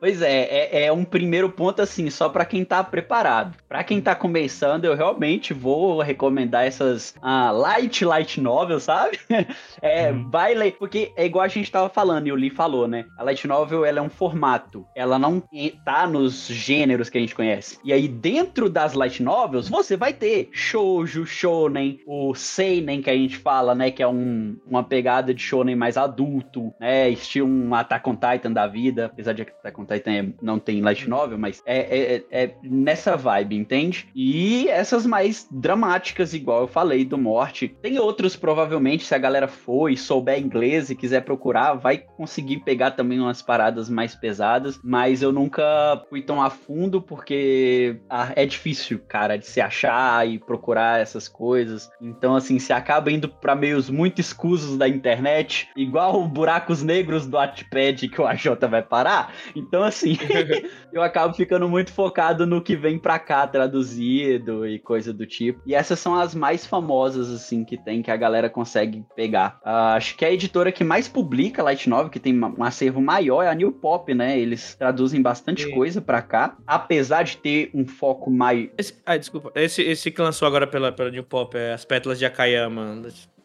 Pois é, é, é, um primeiro ponto assim, só para quem tá preparado. Para quem tá começando, eu realmente vou recomendar essas ah, light light novel, sabe? [LAUGHS] é, uhum. vai ler, porque é igual a gente tava falando e o Lee falou, né? A light novel, ela é um formato, ela não tá nos gêneros que a gente conhece. E aí dentro das light novels, você vai ter shoujo, shonen, o seinen que a gente fala, né, que é um, uma pegada de shonen mais adulto, né, estilo um Attack on Titan da vida, apesar de Attack Titan é, não tem light novel, mas é, é, é, nessa vibe, entende? E essas mais dramáticas, igual eu falei, do Morte. Tem outros, provavelmente, se a galera for e souber inglês e quiser procurar, vai conseguir pegar também umas paradas mais pesadas, mas eu nunca fui tão a fundo porque ah, é difícil, cara, de se achar e procurar essas coisas. Então, assim, se acaba indo para meios muito escusos da internet, igual buracos negros do Wattpad que o AJ vai parar, então, assim, [LAUGHS] eu acabo ficando muito focado no que vem pra cá traduzido e coisa do tipo. E essas são as mais famosas, assim, que tem, que a galera consegue pegar. Uh, acho que a editora que mais publica Light Novel, que tem um acervo maior, é a New Pop, né? Eles traduzem bastante Sim. coisa pra cá, apesar de ter um foco. Esse, ah, desculpa. Esse, esse que lançou agora pela, pela New Pop é As Pétalas de Akayama.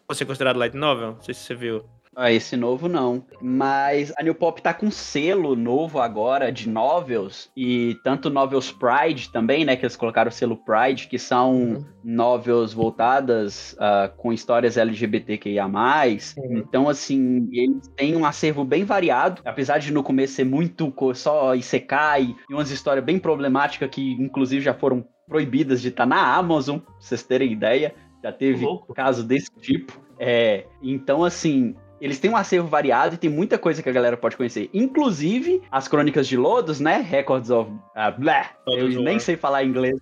Você é considerado Light Novel? Não sei se você viu. Ah, esse novo não. Mas a New Pop tá com selo novo agora de novels, e tanto novels Pride também, né? Que eles colocaram o selo Pride, que são uhum. novels voltadas uh, com histórias LGBTQIA. Uhum. Então, assim, eles têm um acervo bem variado, apesar de no começo ser muito só Isekai e umas histórias bem problemáticas que, inclusive, já foram proibidas de estar tá na Amazon, pra vocês terem ideia. Já teve caso desse tipo. É, então, assim, eles têm um acervo variado e tem muita coisa que a galera pode conhecer. Inclusive, as crônicas de Lodos, né? Records of. Uh, bleh, eu nem War. sei falar inglês.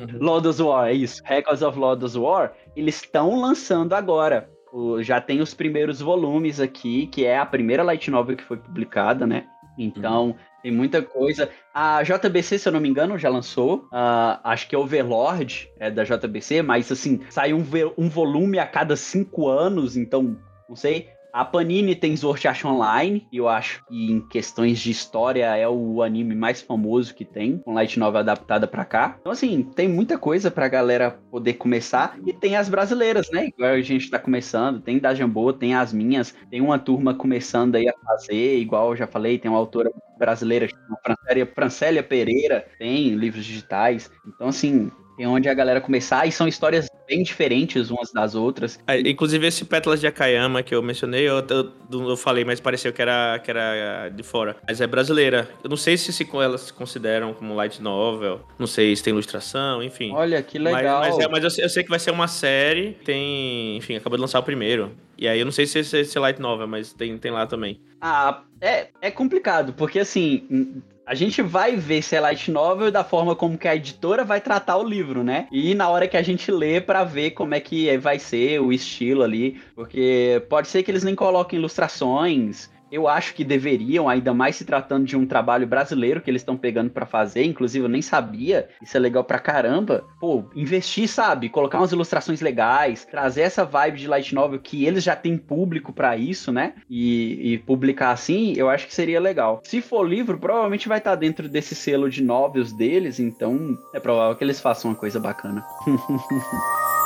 uhum. [LAUGHS] Lodos War, é isso. Records of Lodos War. Eles estão lançando agora. O, já tem os primeiros volumes aqui, que é a primeira light novel que foi publicada, né? Então, uhum. tem muita coisa. A JBC, se eu não me engano, já lançou. Uh, acho que é Overlord, é da JBC, mas assim, sai um, um volume a cada cinco anos, então não sei. A Panini tem Sword Online, e eu acho que em questões de história é o anime mais famoso que tem, com light novel adaptada para cá. Então, assim, tem muita coisa pra galera poder começar. E tem as brasileiras, né? Igual a gente tá começando, tem da Jambô, tem as minhas, tem uma turma começando aí a fazer, igual eu já falei, tem uma autora brasileira, Francélia, Francélia Pereira, tem livros digitais. Então, assim, tem onde a galera começar, e são histórias bem diferentes umas das outras. É, inclusive esse Pétalas de Akayama que eu mencionei, eu, eu, eu, falei, mas pareceu que era, que era de fora. Mas é brasileira. Eu não sei se, se elas se consideram como light novel, não sei se tem ilustração, enfim. Olha, que legal. Mas, mas, é, mas eu, eu, sei que vai ser uma série, tem, enfim, acabou de lançar o primeiro. E aí eu não sei se é light novel, mas tem, tem lá também. Ah, é, é complicado, porque assim a gente vai ver se é light novel da forma como que a editora vai tratar o livro, né? E na hora que a gente lê para ver como é que vai ser o estilo ali, porque pode ser que eles nem coloquem ilustrações. Eu acho que deveriam, ainda mais se tratando de um trabalho brasileiro que eles estão pegando para fazer. Inclusive, eu nem sabia. Isso é legal pra caramba. Pô, investir, sabe? Colocar umas ilustrações legais, trazer essa vibe de light novel que eles já têm público para isso, né? E, e, publicar assim, eu acho que seria legal. Se for livro, provavelmente vai estar tá dentro desse selo de novels deles, então é provável que eles façam uma coisa bacana. [LAUGHS]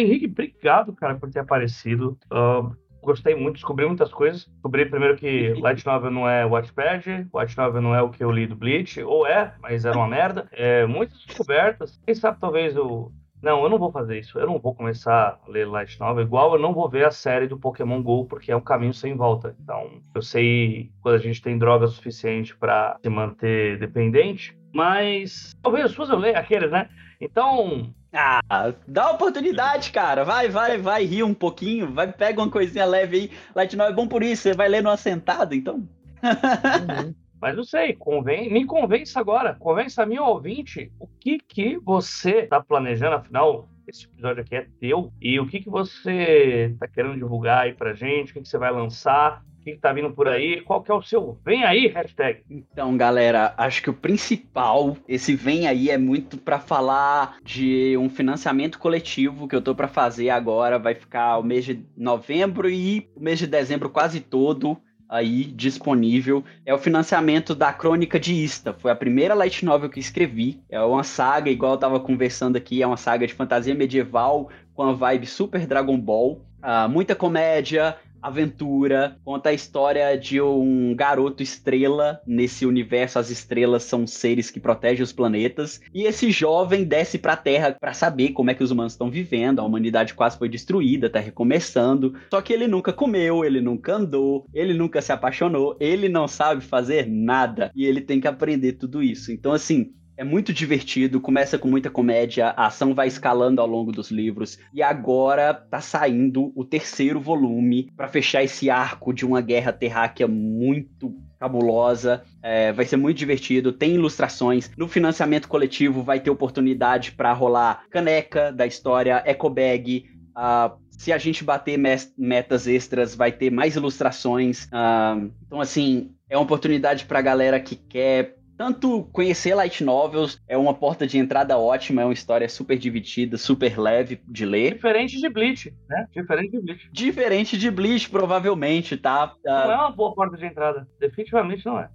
Henrique, obrigado, cara, por ter aparecido. Uh, gostei muito, descobri muitas coisas. Descobri primeiro que [LAUGHS] Light Novel não é Watchpad, Watch Novel não é o que eu li do Bleach, ou é, mas era uma [LAUGHS] merda. É, muitas descobertas. Quem sabe talvez eu. Não, eu não vou fazer isso. Eu não vou começar a ler Light Novel. Igual eu não vou ver a série do Pokémon GO, porque é um caminho sem volta. Então, eu sei quando a gente tem droga suficiente para se manter dependente, mas talvez depois eu leia aqueles, né? Então, ah, dá oportunidade, cara. Vai, vai, vai, ri um pouquinho. Vai, pega uma coisinha leve aí. Light Novel é bom por isso. Você vai ler numa sentada, então. Uhum. [LAUGHS] Mas não sei, convém, me convença agora, convença a mim, ouvinte, o que que você está planejando, afinal, esse episódio aqui é teu, e o que que você está querendo divulgar aí pra gente, o que que você vai lançar, que, está vindo por aí? Qual que é o seu vem aí hashtag? Então, galera, acho que o principal, esse vem aí é muito para falar de um financiamento coletivo que eu tô para fazer agora, vai ficar o mês de novembro e o mês de dezembro quase todo aí disponível é o financiamento da Crônica de Ista. Foi a primeira light novel que escrevi. É uma saga, igual eu tava conversando aqui, é uma saga de fantasia medieval com a vibe super Dragon Ball. Uh, muita comédia, aventura, conta a história de um garoto estrela. Nesse universo, as estrelas são seres que protegem os planetas. E esse jovem desce pra Terra para saber como é que os humanos estão vivendo. A humanidade quase foi destruída, tá recomeçando. Só que ele nunca comeu, ele nunca andou, ele nunca se apaixonou, ele não sabe fazer nada. E ele tem que aprender tudo isso. Então, assim, é muito divertido, começa com muita comédia, a ação vai escalando ao longo dos livros e agora tá saindo o terceiro volume para fechar esse arco de uma guerra terráquea muito cabulosa, é, vai ser muito divertido, tem ilustrações. No financiamento coletivo vai ter oportunidade para rolar caneca da história, eco bag, uh, se a gente bater metas extras, vai ter mais ilustrações. Uh, então, assim, é uma oportunidade para galera que quer tanto conhecer light novels é uma porta de entrada ótima, é uma história super divertida, super leve de ler. Diferente de Bleach, né? Diferente de Bleach. Diferente de Bleach, provavelmente, tá? Não é uma boa porta de entrada. Definitivamente não é.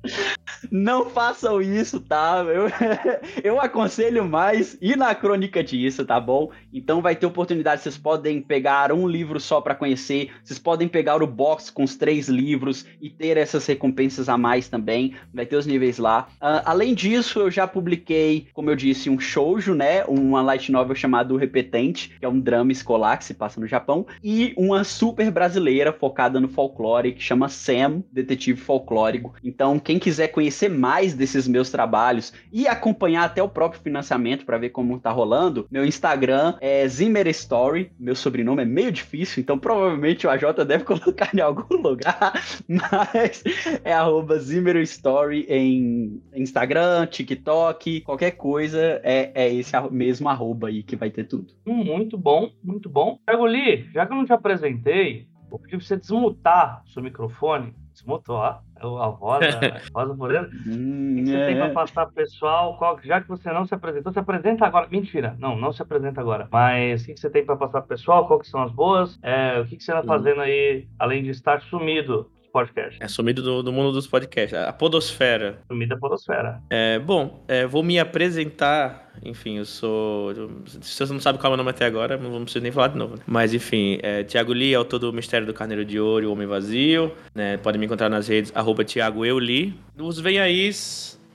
Não façam isso, tá? Eu, [LAUGHS] eu aconselho mais ir na crônica disso, tá bom? Então vai ter oportunidade, vocês podem pegar um livro só para conhecer, vocês podem pegar o box com os três livros e ter essas recompensas a mais também. Vai ter os níveis lá. Uh, além disso, eu já publiquei, como eu disse, um shoujo, né? Uma light novel chamada O Repetente, que é um drama escolar que se passa no Japão, e uma super brasileira focada no folclore, que chama Sam, Detetive Folclórico. Então, quem quiser conhecer mais desses meus trabalhos e acompanhar até o próprio financiamento para ver como tá rolando, meu Instagram é Zimmer Story, meu sobrenome é meio difícil, então provavelmente o AJ deve [LAUGHS] colocar em algum lugar, [LAUGHS] mas é arroba Zimmer Story em, Instagram, TikTok, qualquer coisa, é, é esse mesmo arroba aí que vai ter tudo. Hum, muito bom, muito bom. Li, já que eu não te apresentei, vou pedir pra você desmutar seu microfone. Desmutou, ó. A voz, a voz morena. Hum, o que você é. tem pra passar pro pessoal? Qual, já que você não se apresentou, se apresenta agora. Mentira, não, não se apresenta agora. Mas o que, você tem pra passar pro pessoal? Qual que são as boas? É, o que, que você tá fazendo aí, além de estar sumido? Podcast. É sumido do, do mundo dos podcasts. A podosfera. Sumido da podosfera. É, bom, é, vou me apresentar. Enfim, eu sou. Se você não sabe qual é o meu nome até agora, não preciso nem falar de novo. Né? Mas enfim, é, Tiago Lee, autor do Mistério do Carneiro de Ouro e o Homem Vazio. Né? Podem me encontrar nas redes, arroba Tiago Euli. Os Vem Aí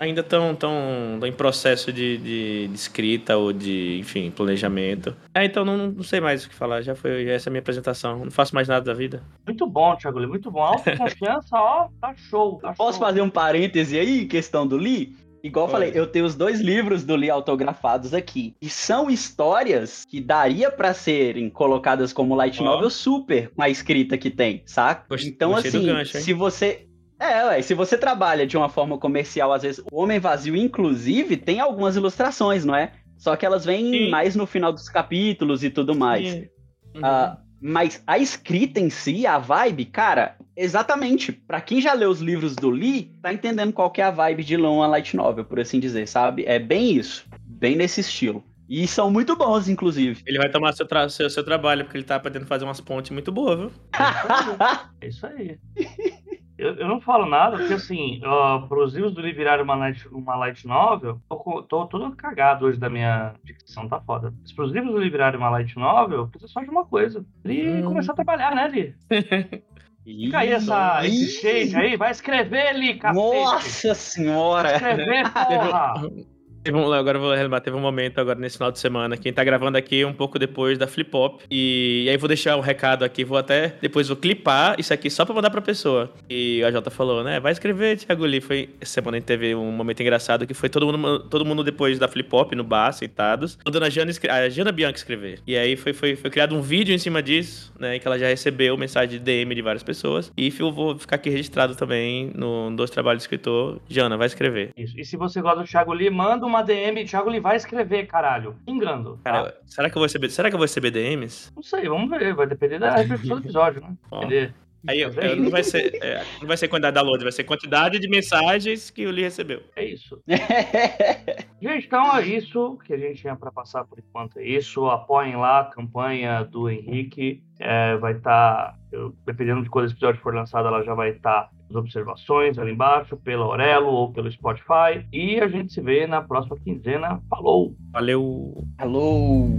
ainda estão tão, em processo de, de, de, escrita ou de, enfim, planejamento. É, então não, não sei mais o que falar. Já foi essa é a minha apresentação. Não faço mais nada da vida. Muito bom, Thiago Lee, muito bom. Autoconfiança, [LAUGHS] ó, tá show. Tá Posso show. fazer um parêntese aí, questão do Lee? Igual eu falei, eu tenho os dois livros do Lee autografados aqui. E são histórias que daria para serem colocadas como light novel oh. super com a escrita que tem, saca? Gostei, então, assim, gancho, se você é, ué, se você trabalha de uma forma comercial, às vezes, o Homem Vazio, inclusive, tem algumas ilustrações, não é? Só que elas vêm Sim. mais no final dos capítulos e tudo mais. Uhum. Uh, mas a escrita em si, a vibe, cara, exatamente. para quem já leu os livros do Lee, tá entendendo qual que é a vibe de uma light novel, por assim dizer, sabe? É bem isso. Bem nesse estilo. E são muito bons, inclusive. Ele vai tomar seu, tra seu, seu trabalho, porque ele tá podendo fazer umas pontes muito boas, viu? É isso aí. [LAUGHS] Eu, eu, não falo nada, porque assim, uh, para os livros do livro virarem uma light, uma light novel, tô, tô todo cagado hoje da minha dicção, tá foda. Mas para os livros do livro virarem uma light novel, precisa só de uma coisa. E hum. começar a trabalhar, né, Li? [LAUGHS] Fica aí essa, esse shade aí, vai escrever, Li, cacete. Nossa senhora! Escrever, [LAUGHS] porra! Teve um, agora vou relembrar, teve um momento agora nesse final de semana, quem tá gravando aqui um pouco depois da Flip Pop. E, e aí vou deixar um recado aqui, vou até depois vou clipar isso aqui só pra mandar pra pessoa. E a Jota falou, né? Vai escrever, Thiago Lee. Foi, essa semana a gente teve um momento engraçado que foi todo mundo, todo mundo depois da Flip Pop no bar, sentados, mandando a Jana, a Jana Bianca escrever. E aí foi, foi, foi criado um vídeo em cima disso, né? Que ela já recebeu mensagem de DM de várias pessoas. E eu vou ficar aqui registrado também no Dois Trabalhos de Escritor. Jana, vai escrever. Isso. E se você gosta do Thiago Lee, manda uma DM, Thiago Lee vai escrever, caralho. Engando. Tá? Cara, será que eu vou receber, será que eu vou receber DMs? Não sei, vamos ver, vai depender da repercussão do episódio, né? Entender. Aí eu, eu, não vai ser, é, não vai ser quantidade da load, vai ser quantidade de mensagens que o Lee recebeu. É isso. [LAUGHS] gente, então é isso que a gente tinha para passar por enquanto. É isso. Apoiem lá a campanha do Henrique. É, vai estar, tá, dependendo de quando esse episódio for lançado, ela já vai estar tá as observações ali embaixo, pela Aurelo ou pelo Spotify. E a gente se vê na próxima quinzena. Falou! Valeu! Falou!